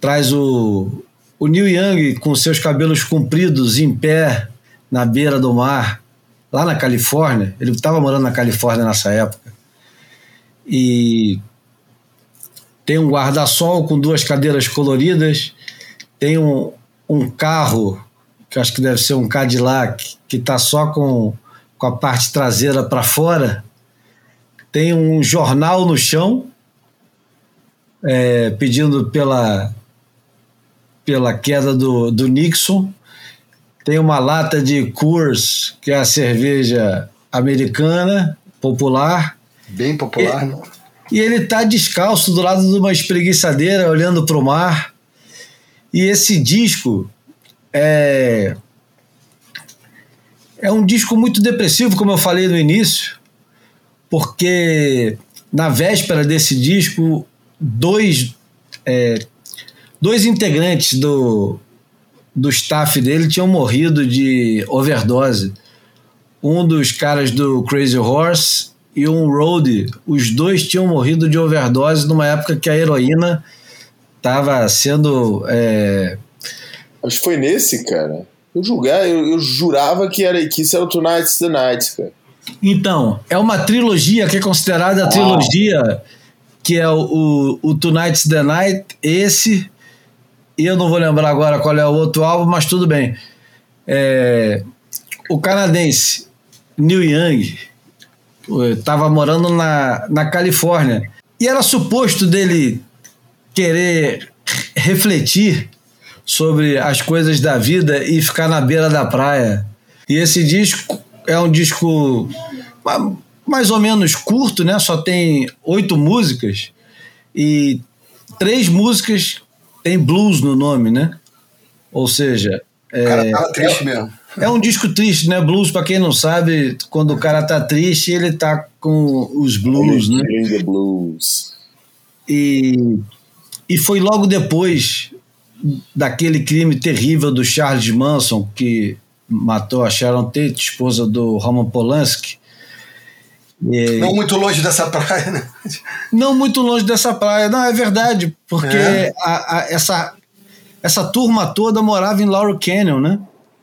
traz o, o Neil Young com seus cabelos compridos em pé na beira do mar, lá na Califórnia. Ele estava morando na Califórnia nessa época. E tem um guarda-sol com duas cadeiras coloridas, tem um, um carro, que acho que deve ser um Cadillac, que está só com, com a parte traseira para fora, tem um jornal no chão, é, pedindo pela, pela queda do, do Nixon, tem uma lata de Coors, que é a cerveja americana, popular, Bem popular, né? e ele está descalço do lado de uma espreguiçadeira, olhando para o mar. E esse disco é, é um disco muito depressivo, como eu falei no início, porque na véspera desse disco, dois, é, dois integrantes do, do staff dele tinham morrido de overdose. Um dos caras do Crazy Horse e um roadie, os dois tinham morrido de overdose numa época que a heroína estava sendo. É... Acho que foi nesse, cara. Eu, julgar, eu, eu, jurava que, era, que isso era o Tonight's the Night, cara. Então, é uma trilogia que é considerada a trilogia que é o, o, o Tonight's the Night, esse, e eu não vou lembrar agora qual é o outro álbum, mas tudo bem. É, o canadense Neil Young estava morando na, na Califórnia e era suposto dele querer refletir sobre as coisas da vida e ficar na beira da praia. E esse disco é um disco mais ou menos curto, né? Só tem oito músicas e três músicas tem blues no nome, né? Ou seja, o cara tava triste é, mesmo. É um disco triste, né? Blues, para quem não sabe, quando o cara tá triste, ele tá com os blues, né? The blues. E, e foi logo depois daquele crime terrível do Charles Manson, que matou a Sharon Tate, esposa do Roman Polanski. E... Não muito longe dessa praia, né? Não muito longe dessa praia, não, é verdade, porque é. A, a, essa, essa turma toda morava em Laurel Canyon, né?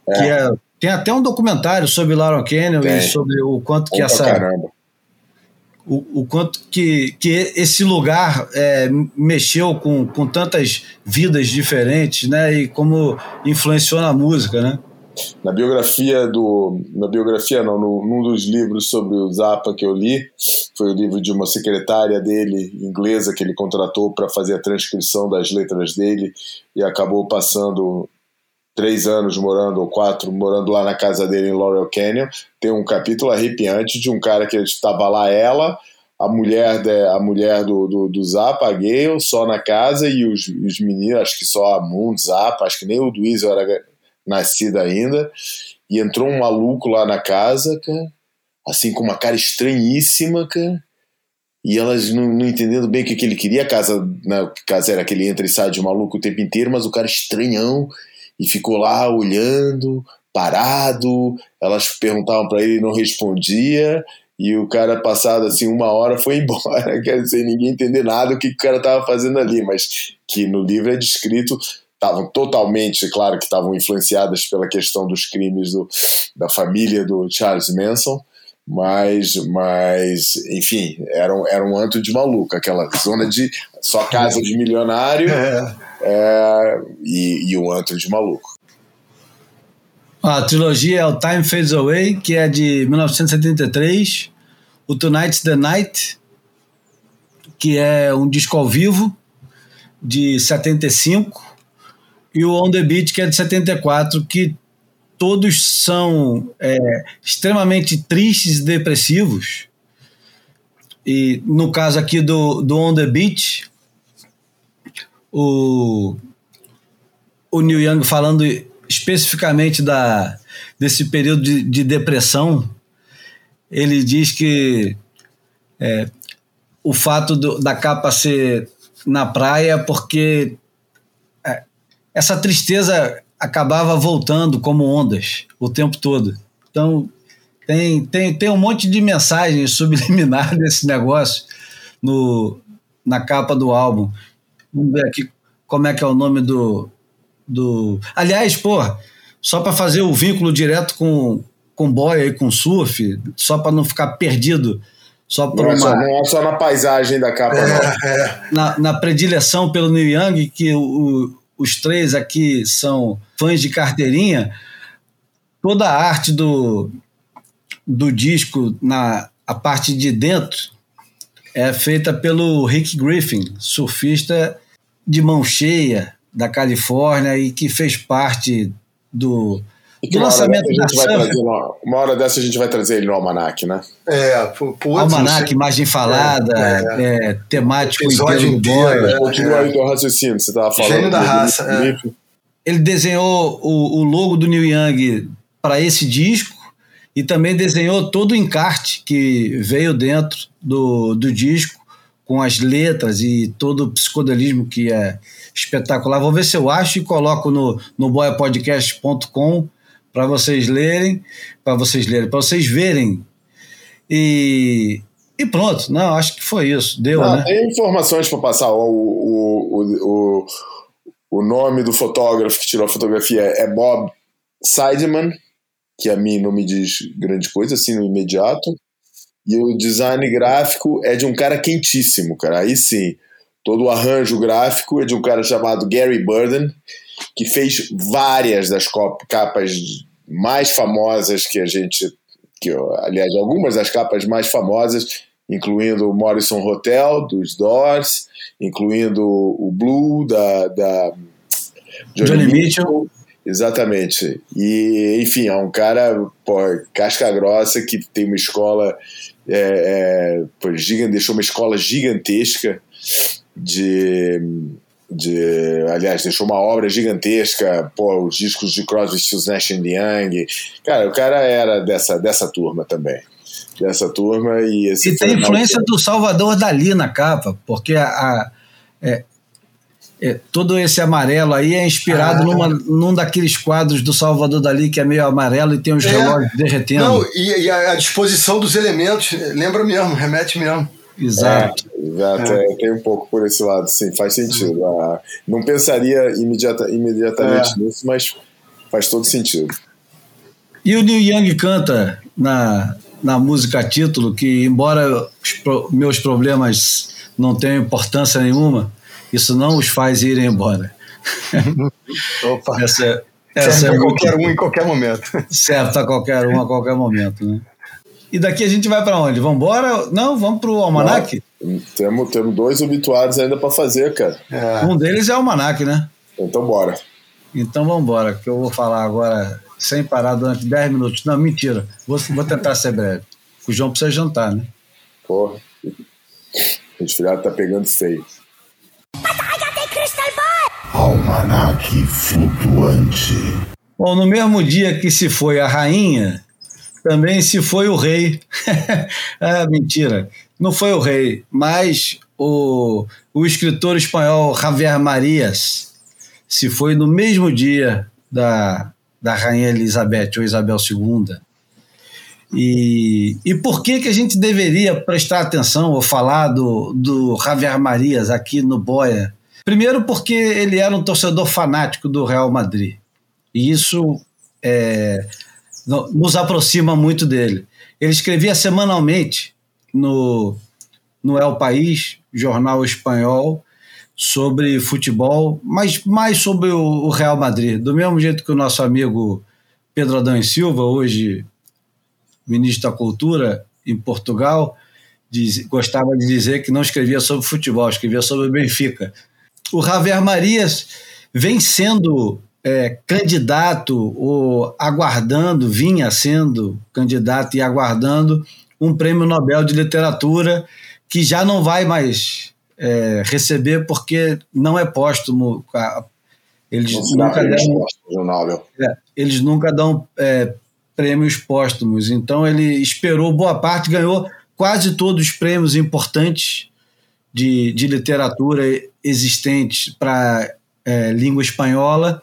É. Que é, tem até um documentário sobre Laurel Canyon tem. e sobre o quanto que essa. Caramba. O, o quanto que, que esse lugar é, mexeu com, com tantas vidas diferentes, né? E como influenciou na música, né? Na biografia do. Na biografia, não, no, num dos livros sobre o Zappa que eu li, foi o livro de uma secretária dele, inglesa, que ele contratou para fazer a transcrição das letras dele e acabou passando três anos morando, ou quatro, morando lá na casa dele em Laurel Canyon. Tem um capítulo arrepiante de um cara que estava lá, ela, a mulher, de, a mulher do, do, do Zappa, a Gale, só na casa, e os, os meninos, acho que só a Moon, Zappa, acho que nem o Dweezil era nascida ainda, e entrou um maluco lá na casa, cara, assim com uma cara estranhíssima, cara, e elas não, não entendendo bem o que, que ele queria, a casa, né, a casa era aquele entra e sai de maluco o tempo inteiro, mas o cara estranhão, e ficou lá olhando, parado, elas perguntavam para ele não respondia, e o cara, passado assim uma hora, foi embora, quer dizer, ninguém entender nada o que o cara estava fazendo ali, mas que no livro é descrito estavam totalmente, claro que estavam influenciadas pela questão dos crimes do, da família do Charles Manson, mas, mas enfim, era um, era um antro de maluco, aquela zona de só casa de milionário é. É, e, e um antro de maluco. A trilogia é o Time Fades Away, que é de 1973, o Tonight's the Night, que é um disco ao vivo de 75, e o On The Beat, que é de 74, que todos são é, extremamente tristes e depressivos. E no caso aqui do, do On The Beat, o, o Neil Young falando especificamente da, desse período de, de depressão, ele diz que é, o fato do, da capa ser na praia porque essa tristeza acabava voltando como ondas o tempo todo. Então, tem, tem, tem um monte de mensagens subliminar desse negócio no, na capa do álbum. Vamos ver aqui como é que é o nome do. do... Aliás, pô, só para fazer o vínculo direto com, com boia e com surf, só para não ficar perdido. Só por não, uma... é só, não é só na paisagem da capa, é, não. É. Na, na predileção pelo Neil Young, que o, os três aqui são fãs de carteirinha, toda a arte do, do disco, na a parte de dentro, é feita pelo Rick Griffin, surfista de mão cheia da Califórnia e que fez parte do e que uma hora, trazer, uma hora dessa a gente vai trazer ele no Almanac, né? É, putz, Almanac, imagem falada, é, é. É, temático Episódio inteiro. É, Continua aí teu raciocínio, você estava falando. Gênio da raça. É. Ele desenhou o, o logo do Neil Young para esse disco e também desenhou todo o encarte que veio dentro do, do disco, com as letras e todo o psicodelismo que é espetacular. Vou ver se eu acho e coloco no, no boiapodcast.com para vocês lerem, para vocês lerem, para vocês verem. E, e pronto, não, acho que foi isso. Deu, Não, né? Tem informações para passar. O, o, o, o, o nome do fotógrafo que tirou a fotografia é Bob Sideman, que a mim não me diz grande coisa, assim, no imediato. E o design gráfico é de um cara quentíssimo, cara. Aí sim, todo o arranjo gráfico é de um cara chamado Gary Burden, que fez várias das capas mais famosas que a gente. Que, aliás, algumas das capas mais famosas, incluindo o Morrison Hotel, dos Doors, incluindo o Blue, da, da Johnny Mitchell. Exatamente. E, enfim, é um cara pô, casca grossa que tem uma escola. É, é, pô, gigan- deixou uma escola gigantesca de, de. Aliás, deixou uma obra gigantesca, pô, os discos de Crosby, Stills, Nash and Young. Cara, o cara era dessa, dessa turma também. Dessa turma e esse E tem influência do Salvador Dali na capa, porque a, a- é- é, todo esse amarelo aí é inspirado Ah. numa, num daqueles quadros do Salvador Dali que é meio amarelo e tem uns É. relógios derretendo. Não, e, e a, a disposição dos elementos, lembra mesmo, remete mesmo. Exato. Exato, é, tem um pouco por esse lado, sim, faz sentido. Ah, não pensaria imediata, imediatamente É. nisso, mas faz todo sentido. E o Neil Young canta na, na música título que, embora pro- meus problemas não tenham importância nenhuma, isso não os faz irem embora. Opa, Essa, essa serve é qualquer um em qualquer momento. serve para qualquer um a qualquer momento, né? E daqui a gente vai para onde? Vamos embora? Não, vamos para o Almanac? Temos, temos dois obituários ainda para fazer, cara. É. Um deles é o Almanac, né? Então bora. Então vamos embora, que eu vou falar agora sem parar durante 10 minutos. Não, mentira. Vou, vou tentar ser breve. O João precisa jantar, né? Pô, o resfriado tá pegando feio. Almanac flutuante. Bom, no mesmo dia que se foi a rainha, também se foi o rei. ah, mentira. Não foi o rei, mas o, o escritor espanhol Javier Marias se foi no mesmo dia da, da rainha Elizabeth ou Isabel II. E, e por que, que a gente deveria prestar atenção ou falar do, do Javier Marias aqui no Boia? Primeiro, porque ele era um torcedor fanático do Real Madrid. E isso é, nos aproxima muito dele. Ele escrevia semanalmente no, no El País, jornal espanhol, sobre futebol, mas mais sobre o, o Real Madrid. Do mesmo jeito que o nosso amigo Pedro Adão e Silva, hoje ministro da Cultura em Portugal, diz- gostava de dizer que não escrevia sobre futebol, escrevia sobre o Benfica. O Javier Marias vem sendo é, candidato ou aguardando, vinha sendo candidato e aguardando um prêmio Nobel de Literatura que já não vai mais é, receber porque não é póstumo. Eles Não nunca Nobel. é, eles nunca dão é, prêmios póstumos. Então ele esperou boa parte, ganhou quase todos os prêmios importantes de, de literatura existentes para é, língua espanhola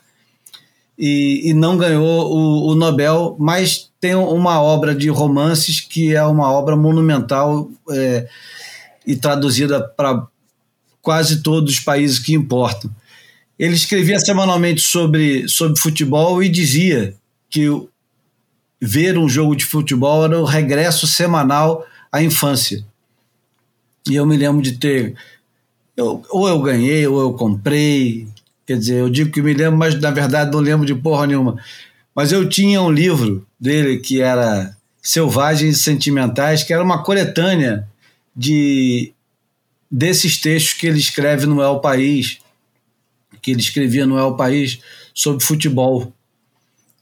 e, e não ganhou o, o Nobel, mas tem uma obra de romances que é uma obra monumental é, e traduzida para quase todos os países que importam. Ele escrevia semanalmente sobre, sobre futebol e dizia que ver um jogo de futebol era o regresso semanal à infância. E eu me lembro de ter. eu- ou eu ganhei, ou eu comprei. Quer dizer, eu digo que me lembro, mas na verdade não lembro de porra nenhuma. Mas eu tinha um livro dele que era Selvagens e Sentimentais, que era uma coletânea de desses textos que ele escreve no El País, que ele escrevia no El País sobre futebol.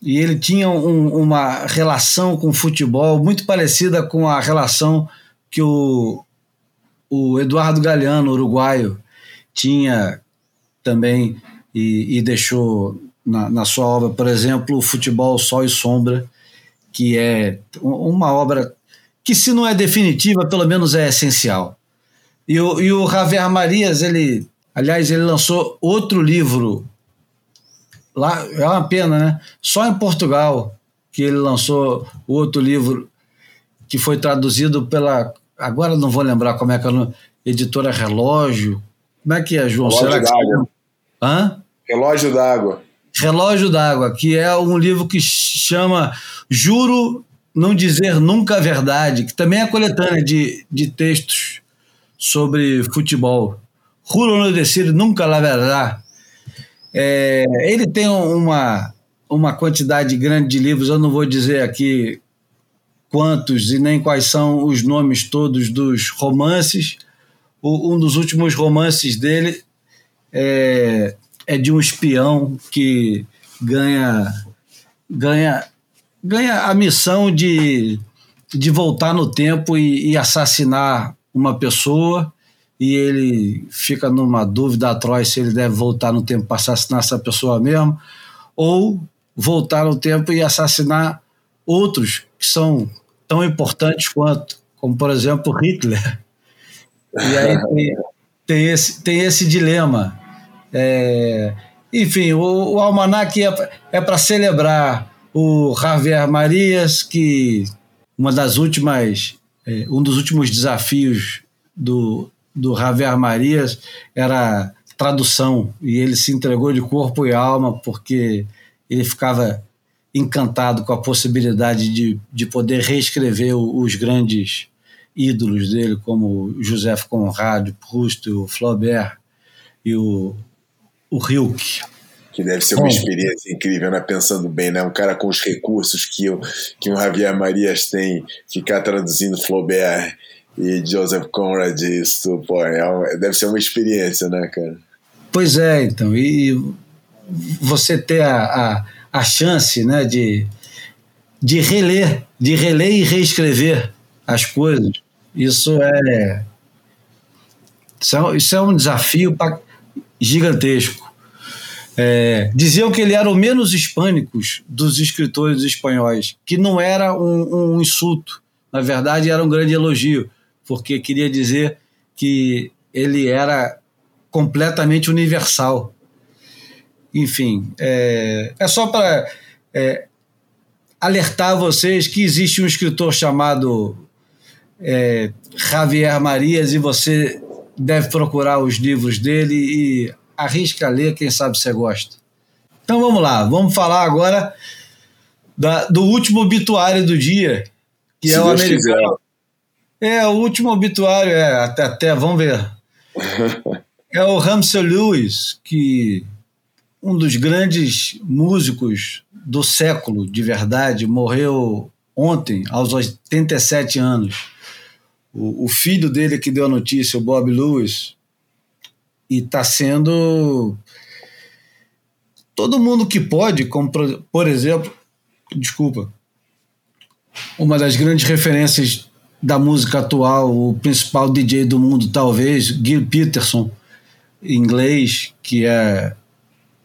E ele tinha um- uma relação com o futebol muito parecida com a relação que o, o Eduardo Galeano, uruguaio, tinha também e, e deixou na, na sua obra, por exemplo, o Futebol Sol e Sombra, que é uma obra que, se não é definitiva, pelo menos é essencial. E o, e o Javier Marias, ele, aliás, ele lançou outro livro lá, é uma pena, né? Só em Portugal que ele lançou outro livro que foi traduzido pela, agora não vou lembrar como é que é editora Relógio. Como é que é, João? Relógio Será que. Hã? Relógio d'água. Relógio d'Água, que é um livro que chama Juro Não Dizer Nunca a Verdade, que também é coletânea de, de textos sobre futebol. Juro não dizer nunca a verdade. É, ele tem uma, uma quantidade grande de livros, eu não vou dizer aqui quantos e nem quais são os nomes todos dos romances. O, um dos últimos romances dele é, é de um espião que ganha ganha ganha a missão de, de voltar no tempo e, e assassinar uma pessoa e ele fica numa dúvida atroz se ele deve voltar no tempo para assassinar essa pessoa mesmo ou voltar no tempo e assassinar outros que são tão importantes quanto, como por exemplo Hitler. E aí tem, tem esse, tem esse dilema. É, enfim, o, o Almanac é, é para celebrar o Javier Marias, que uma das últimas, é, um dos últimos desafios do, do Javier Marias era tradução, e ele se entregou de corpo e alma porque ele ficava encantado com a possibilidade de, de poder reescrever os grandes ídolos dele, como Joseph Conrad, Proust, o Flaubert e o, o Hilke. Que deve ser uma experiência incrível, né? Pensando bem, né? Um cara com os recursos que o, que o Javier Marias tem, ficar traduzindo Flaubert e Joseph Conrad, isso, pô, é uma, deve ser uma experiência, né, cara? Pois é, então, e você ter a, a, a chance, né, de, de reler, de reler e reescrever as coisas, isso é, isso é, isso é um desafio pra, gigantesco. É, diziam que ele era o menos hispânicos dos escritores espanhóis, que não era um, um, insulto, na verdade era um grande elogio, porque queria dizer que ele era completamente universal. Enfim, é, é só para é, alertar vocês que existe um escritor chamado é, Javier Marias e você deve procurar os livros dele e arrisca ler, quem sabe você gosta. Então vamos lá, vamos falar agora da, do último obituário do dia, que Se é o Deus americano. É, o último obituário, é, até, até vamos ver. é o Ramsey Lewis, que um dos grandes músicos do século, de verdade, morreu ontem, aos 87 anos. O, o filho dele que deu a notícia, o Bob Lewis, e está sendo todo mundo que pode, como por, exemplo, desculpa, uma das grandes referências da música atual, o principal DJ do mundo, talvez, Gil Peterson, inglês, que é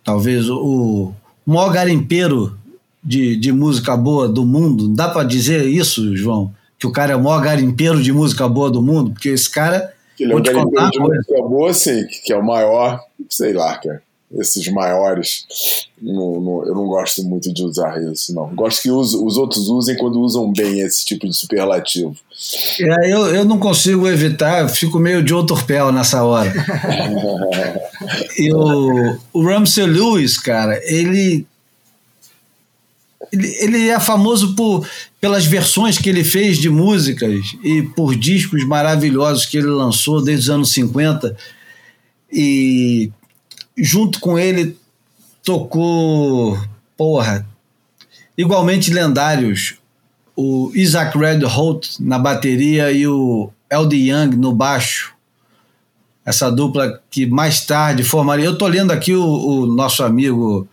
talvez o maior garimpeiro de, de música boa do mundo. Dá para dizer isso, João? Que o cara é o maior garimpeiro de música boa do mundo? Porque esse cara. Ele é um garimpeiro de música boa, sim, que é o maior, sei lá, cara esses maiores, não, não, eu não gosto muito de usar isso, não. Gosto que os, os outros usem quando usam bem esse tipo de superlativo. É, eu, eu não consigo evitar, fico meio de outro pé nessa hora. e o, o Ramsey Lewis, cara, ele, ele, é famoso por, pelas versões que ele fez de músicas e por discos maravilhosos que ele lançou desde os anos 50. E junto com ele tocou, porra, igualmente lendários, o Isaac Red Holt na bateria e o Elde Young no baixo. Essa dupla que mais tarde formaria. Eu tô lendo aqui o, o nosso amigo,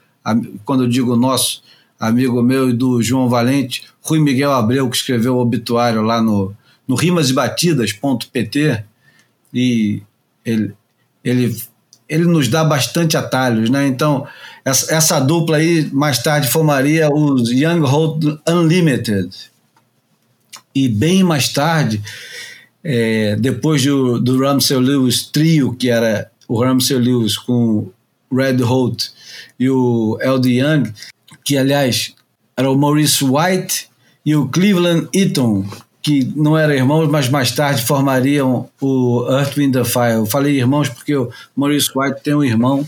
quando eu digo nosso, amigo meu e do João Valente, Rui Miguel Abreu, que escreveu o obituário lá no, no rimasebatidas.pt e ele, ele ele nos dá bastante atalhos, né? Então, essa, essa dupla aí mais tarde formaria os Young Hold Unlimited. E bem mais tarde, é, depois do, do Ramsey Lewis trio, que era o Ramsey Lewis com Red Hot e o L.D. Young, que aliás era o Maurice White e o Cleveland Eaton, que não eram irmãos, mas mais tarde formariam o Earth, Wind Fire. Eu falei irmãos porque o Maurice White tem um irmão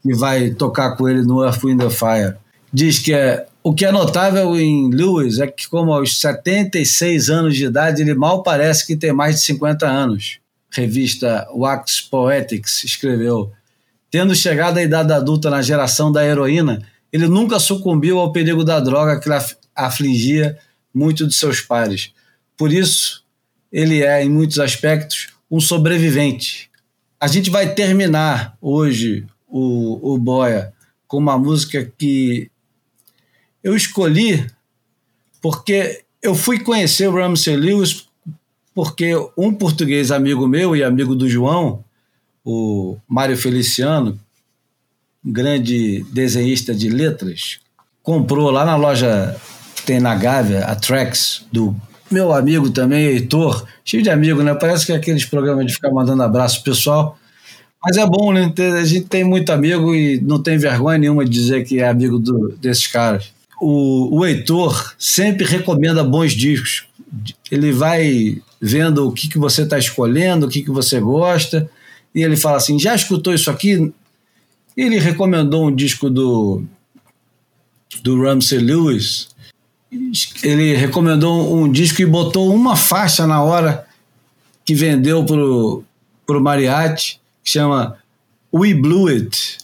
que vai tocar com ele no Earth, Wind Fire. Diz que é, o que é notável em Lewis é que, como aos 76 anos de idade, ele mal parece que tem mais de 50 anos. Revista Wax Poetics escreveu. Tendo chegado à idade adulta na geração da heroína, ele nunca sucumbiu ao perigo da droga que afligia muito de seus pares. Por isso, ele é, em muitos aspectos, um sobrevivente. A gente vai terminar hoje o, o Boia com uma música que eu escolhi porque eu fui conhecer o Ramsey Lewis porque um português amigo meu e amigo do João, o Mário Feliciano, grande desenhista de letras, comprou lá na loja que tem na Gávea, a Trax, do meu amigo também, Heitor, cheio de amigo, né? Parece que é aqueles programas de ficar mandando abraço pessoal. Mas é bom, né? A gente tem muito amigo e não tem vergonha nenhuma de dizer que é amigo do, desses caras. O, o Heitor sempre recomenda bons discos. Ele vai vendo o que, que você está escolhendo, o que, que você gosta, e ele fala assim: já escutou isso aqui? Ele recomendou um disco do, do Ramsey Lewis, ele recomendou um disco e botou uma faixa na hora que vendeu pro, pro Mariachi, que chama We Blew It,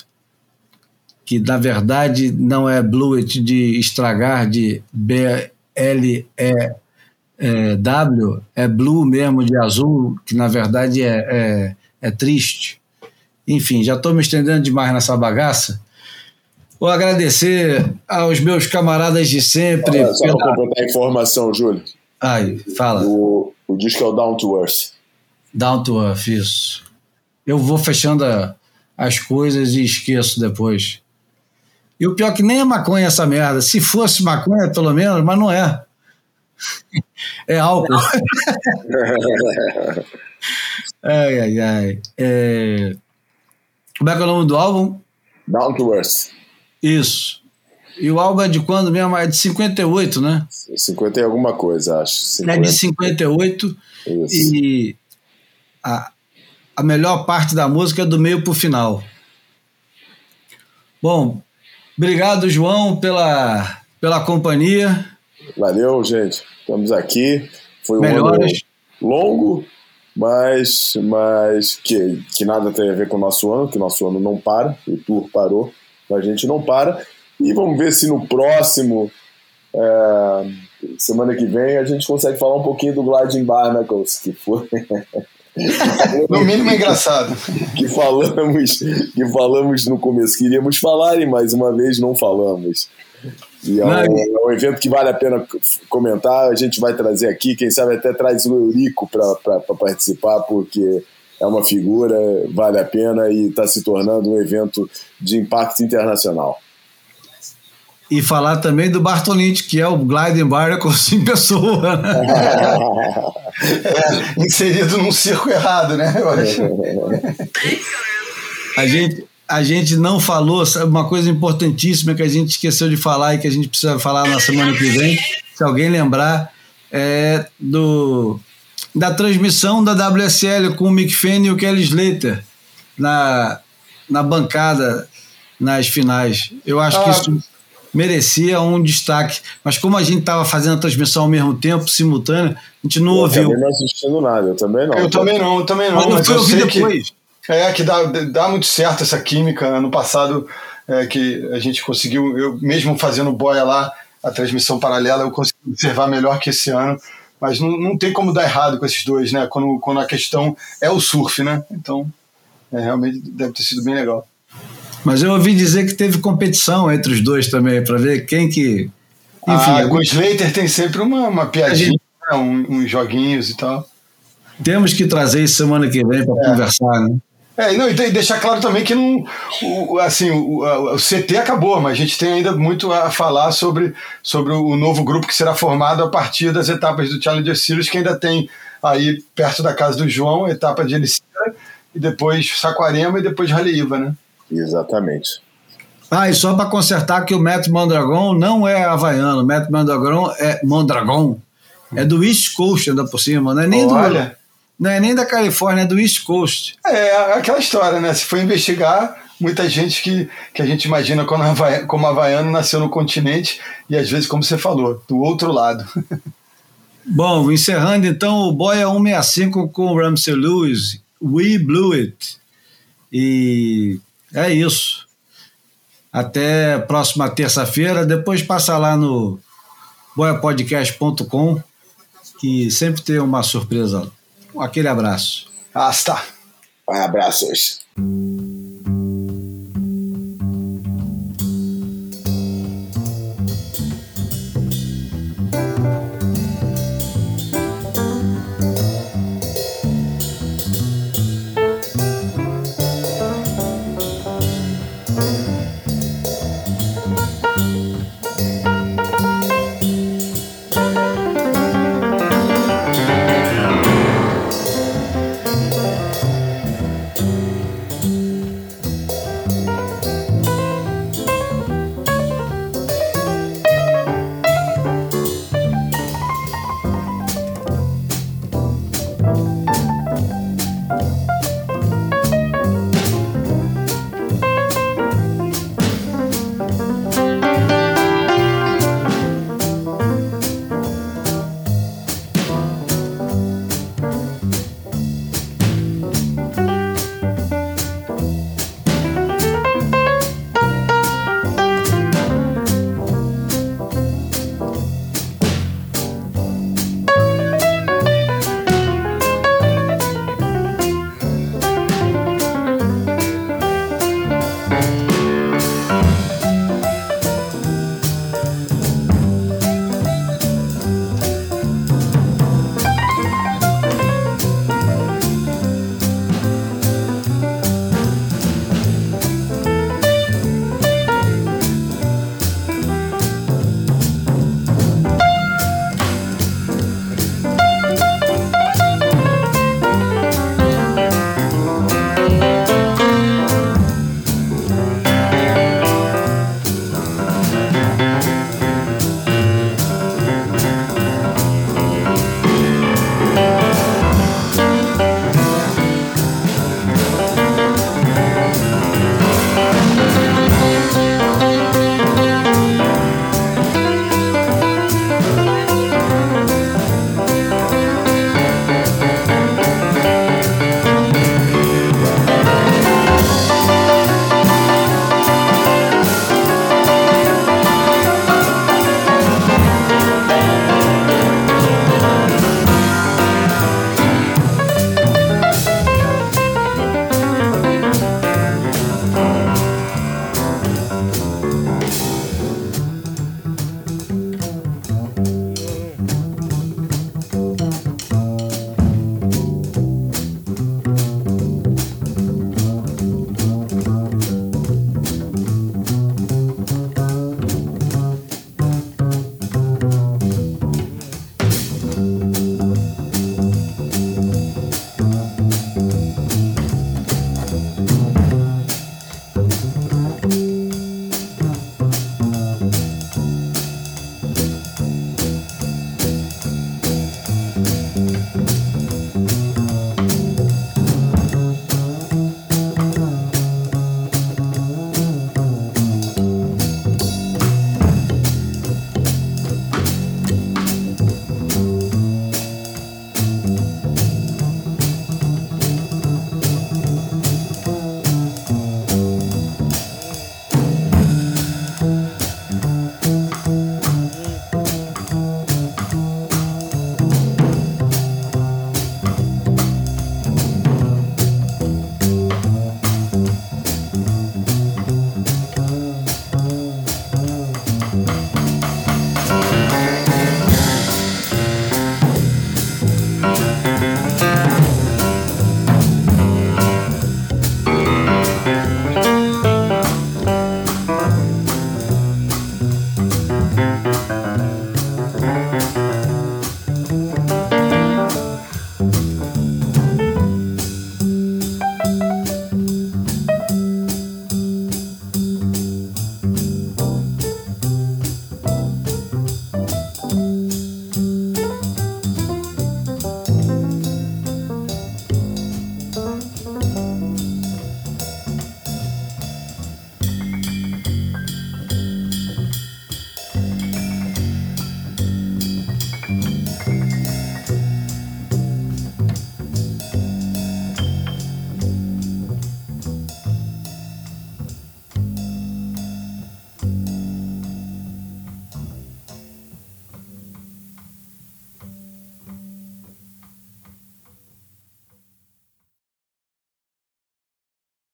que na verdade não é Blew It de estragar, de B-L-E-W, é Blue mesmo de azul, que na verdade é, é, é triste. Enfim, já estou me estendendo demais nessa bagaça. Vou agradecer aos meus camaradas de sempre. Olha, só pela... para completar a informação, Júlio. Ai, fala. O, o disco é o Down to Earth. Down to Earth, isso. Eu vou fechando a, as coisas e esqueço depois. E o pior é que nem é maconha essa merda. Se fosse maconha, pelo menos, mas não é. É álcool. ai, ai, ai. É... Como é que é o nome do álbum? Down to Earth. Isso. E o álbum é de quando mesmo? É de 58, né? 50 e alguma coisa, acho. 50. É de 58. Isso. E a, a melhor parte da música é do meio para o final. Bom, obrigado, João, pela, pela companhia. Valeu, gente. Estamos aqui. Foi um Melhores. ano longo, mas, mas que, que nada tem a ver com o nosso ano, que o nosso ano não para, o tour parou a gente não para. E vamos ver se no próximo, é, semana que vem, a gente consegue falar um pouquinho do Gliding Barnacles, que foi. no mínimo engraçado. Que falamos, que falamos no começo. Queríamos falar e mais uma vez não falamos. E é um, é um, evento que vale a pena comentar. A gente vai trazer aqui, quem sabe até traz o Eurico para participar, porque é uma figura, vale a pena e está se tornando um evento de impacto internacional. E falar também do Bartolini, que é o Gliding Barnacles em pessoa. é, inserido num circo errado, né? Eu acho. a, gente, a gente não falou, uma coisa importantíssima que a gente esqueceu de falar e que a gente precisa falar na semana que vem, se alguém lembrar, é do da transmissão da WSL com o Mick Fanning e o Kelly Slater na, na bancada nas finais. Eu acho ah. que isso merecia um destaque. Mas como a gente estava fazendo a transmissão ao mesmo tempo, simultânea, a gente não eu ouviu. Eu também não assistindo nada, eu também não. Eu também não, eu também não. Mas não mas foi ouvir depois. Que, é, que dá, dá muito certo essa química. Ano passado, é, que a gente conseguiu, eu mesmo fazendo boia lá, a transmissão paralela, eu consegui observar melhor que esse ano. Mas não, não tem como dar errado com esses dois, né? Quando, quando a questão é o surf, né? Então, é, realmente deve ter sido bem legal. Mas eu ouvi dizer que teve competição entre os dois também, para ver quem que. Enfim, ah, o Slater tem sempre uma, uma piadinha, gente... né? um, uns joguinhos e tal. Temos que trazer isso semana que vem para é. conversar, né? É, não, e deixar claro também que não, o, assim, o, o, CT acabou, mas a gente tem ainda muito a falar sobre, sobre o novo grupo que será formado a partir das etapas do Challenger Series, que ainda tem aí perto da casa do João, etapa de Ericeira, e depois Saquarema e depois Raleíva, né? Exatamente. Ah, e só para consertar que o Matt Mondragon não é havaiano, o Matt Mondragon é Mondragon, é do East Coast ainda por cima, não é nem Olha. do não é nem da Califórnia, é do East Coast. É, aquela história, né? Se for investigar, muita gente que, que a gente imagina como, Havaia, como havaiano nasceu no continente e às vezes, como você falou, do outro lado. Bom, encerrando então, o Boia 165 com o Ramsey Lewis, We Blew It. E é isso. Até próxima terça-feira. Depois passa lá no boiapodcast.com que sempre tem uma surpresa. Aquele abraço. Hasta. Abraços.